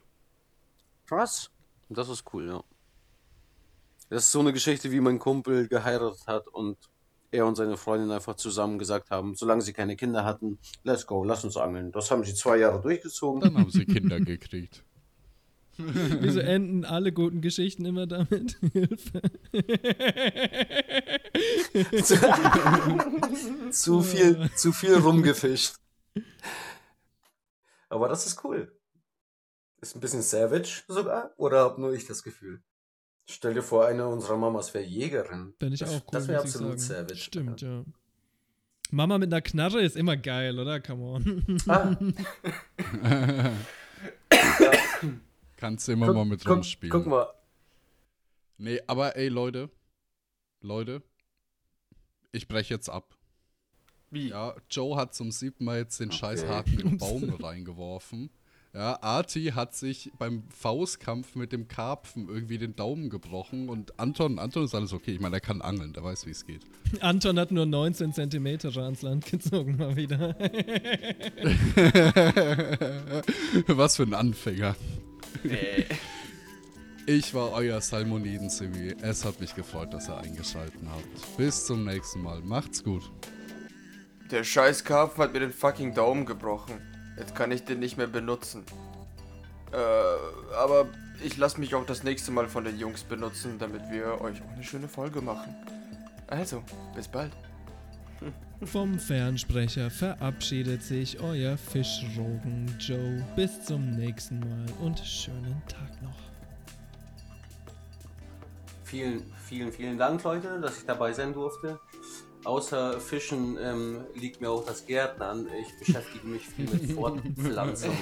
Krass. Das ist cool, ja. Das ist so eine Geschichte, wie mein Kumpel geheiratet hat und er und seine Freundin einfach zusammen gesagt haben, solange sie keine Kinder hatten, let's go, lass uns angeln. Das haben sie zwei Jahre durchgezogen. Dann haben sie Kinder gekriegt. Wieso enden alle guten Geschichten immer damit? Hilfe. zu viel, zu viel rumgefischt. Aber das ist cool. Ist ein bisschen savage sogar, oder hab nur ich das Gefühl? Stell dir vor, eine unserer Mamas wäre Jägerin. Fände ich das, auch cool. Das wäre absolut savage. Stimmt, ja. Mama mit einer Knarre ist immer geil, oder? Come on. Ah, Kannst du immer guck, mal mit guck, rumspielen. guck mal. Nee, aber ey, Leute. Leute. Ich breche jetzt ab. Wie? Ja, Joe hat zum siebten Mal jetzt den scheiß Haken im Baum reingeworfen. Ja, Arti hat sich beim Faustkampf mit dem Karpfen irgendwie den Daumen gebrochen und Anton, Anton ist alles okay. Ich meine, er kann angeln, der weiß, wie es geht. Anton hat nur 19 Zentimeter ans Land gezogen mal wieder. Was für ein Anfänger. Ich war euer Salmoniden-Simi. Es hat mich gefreut, dass ihr eingeschaltet habt. Bis zum nächsten Mal. Macht's gut. Der scheiß Karpfen hat mir den fucking Daumen gebrochen. Jetzt kann ich den nicht mehr benutzen. Äh, aber ich lasse mich auch das nächste Mal von den Jungs benutzen, damit wir euch auch eine schöne Folge machen. Also, bis bald. Vom Fernsprecher verabschiedet sich euer Fischrogen Joe. Bis zum nächsten Mal und schönen Tag noch. Vielen, vielen, vielen Dank, Leute, dass ich dabei sein durfte. Außer Fischen ähm, liegt mir auch das Gärtnern. Ich beschäftige mich viel mit Fortpflanzung.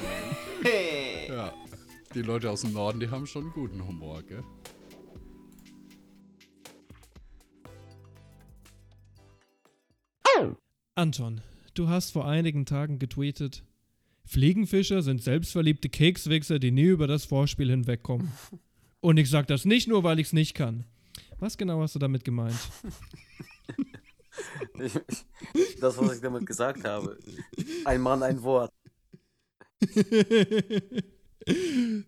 Ja, die Leute aus dem Norden, die haben schon guten Humor, gell? Anton, du hast vor einigen Tagen getweetet, Fliegenfischer sind selbstverliebte Kekswichser, die nie über das Vorspiel hinwegkommen. Und ich sag das nicht nur, weil ich's nicht kann. Was genau hast du damit gemeint? Ich, ich, das, was ich damit gesagt habe. Ein Mann, ein Wort.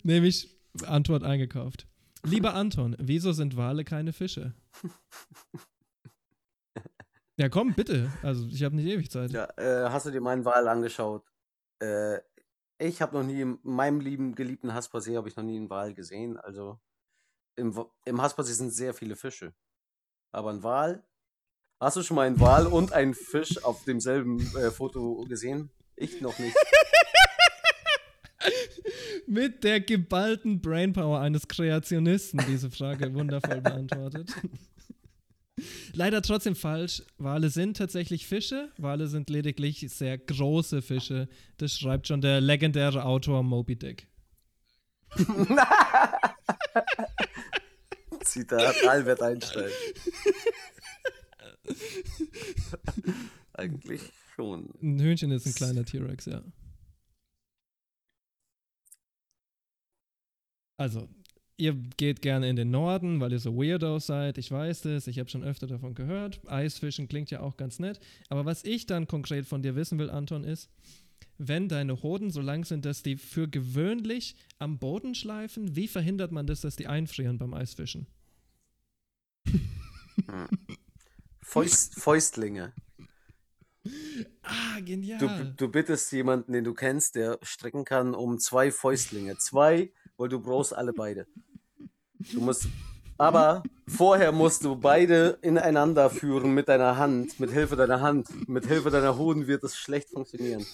Nämlich Antwort eingekauft. Lieber Anton, wieso sind Wale keine Fische? Ja, komm, bitte. Also, ich habe nicht ewig Zeit. Ja, äh, hast du dir meinen Wal angeschaut? Äh, ich habe noch nie in meinem lieben, geliebten Haspersee habe ich noch nie einen Wal gesehen. Also im, im Haspersee sind sehr viele Fische. Aber ein Wal? Hast du schon mal einen Wal und einen Fisch auf demselben äh, Foto gesehen? Ich noch nicht. Mit der geballten Brainpower eines Kreationisten diese Frage wundervoll beantwortet. Leider trotzdem falsch. Wale sind tatsächlich Fische. Wale sind lediglich sehr große Fische. Das schreibt schon der legendäre Autor Moby Dick. Zitat Albert Einstein. Eigentlich schon. Ein Hühnchen ist ein kleiner T-Rex, ja. Also, ihr geht gerne in den Norden, weil ihr so Weirdos seid. Ich weiß das, ich habe schon öfter davon gehört. Eisfischen klingt ja auch ganz nett. Aber was ich dann konkret von dir wissen will, Anton, ist, wenn deine Hoden so lang sind, dass die für gewöhnlich am Boden schleifen, wie verhindert man das, dass die einfrieren beim Eisfischen? Fäust, Fäustlinge. Ah, genial. Du, du bittest jemanden, den du kennst, der strecken kann, um zwei Fäustlinge. Zwei, weil du brauchst alle beide. Du musst, aber vorher musst du beide ineinander führen mit deiner Hand, mit Hilfe deiner Hand. Mit Hilfe deiner Hoden wird es schlecht funktionieren.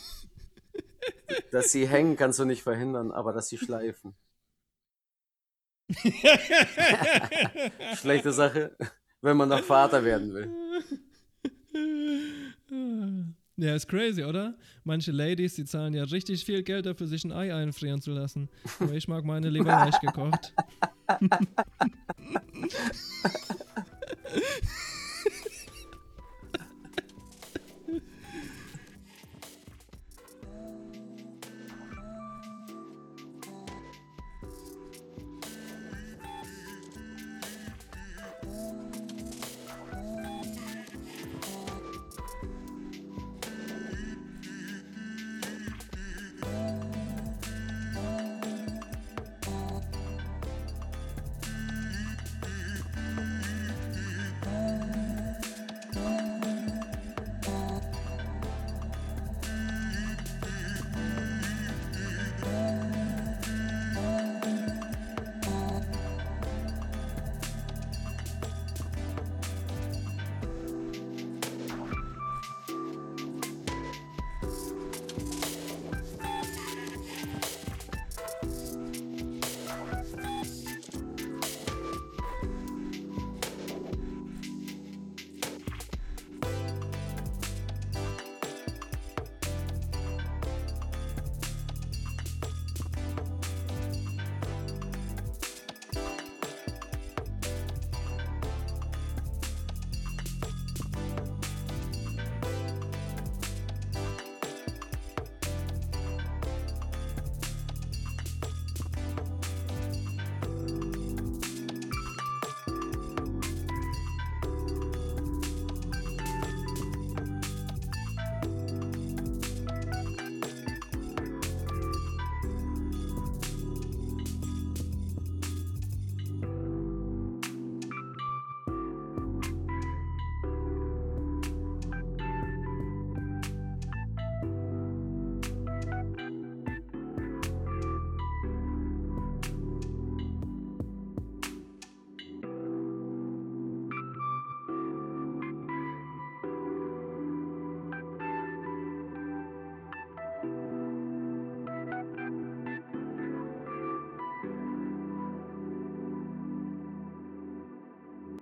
Dass sie hängen, kannst du nicht verhindern, aber dass sie schleifen. Schlechte Sache, wenn man noch Vater werden will. Ja, ist crazy, oder? Manche Ladies, die zahlen ja richtig viel Geld dafür, sich ein Ei einfrieren zu lassen. Aber ich mag meine lieber weich gekocht.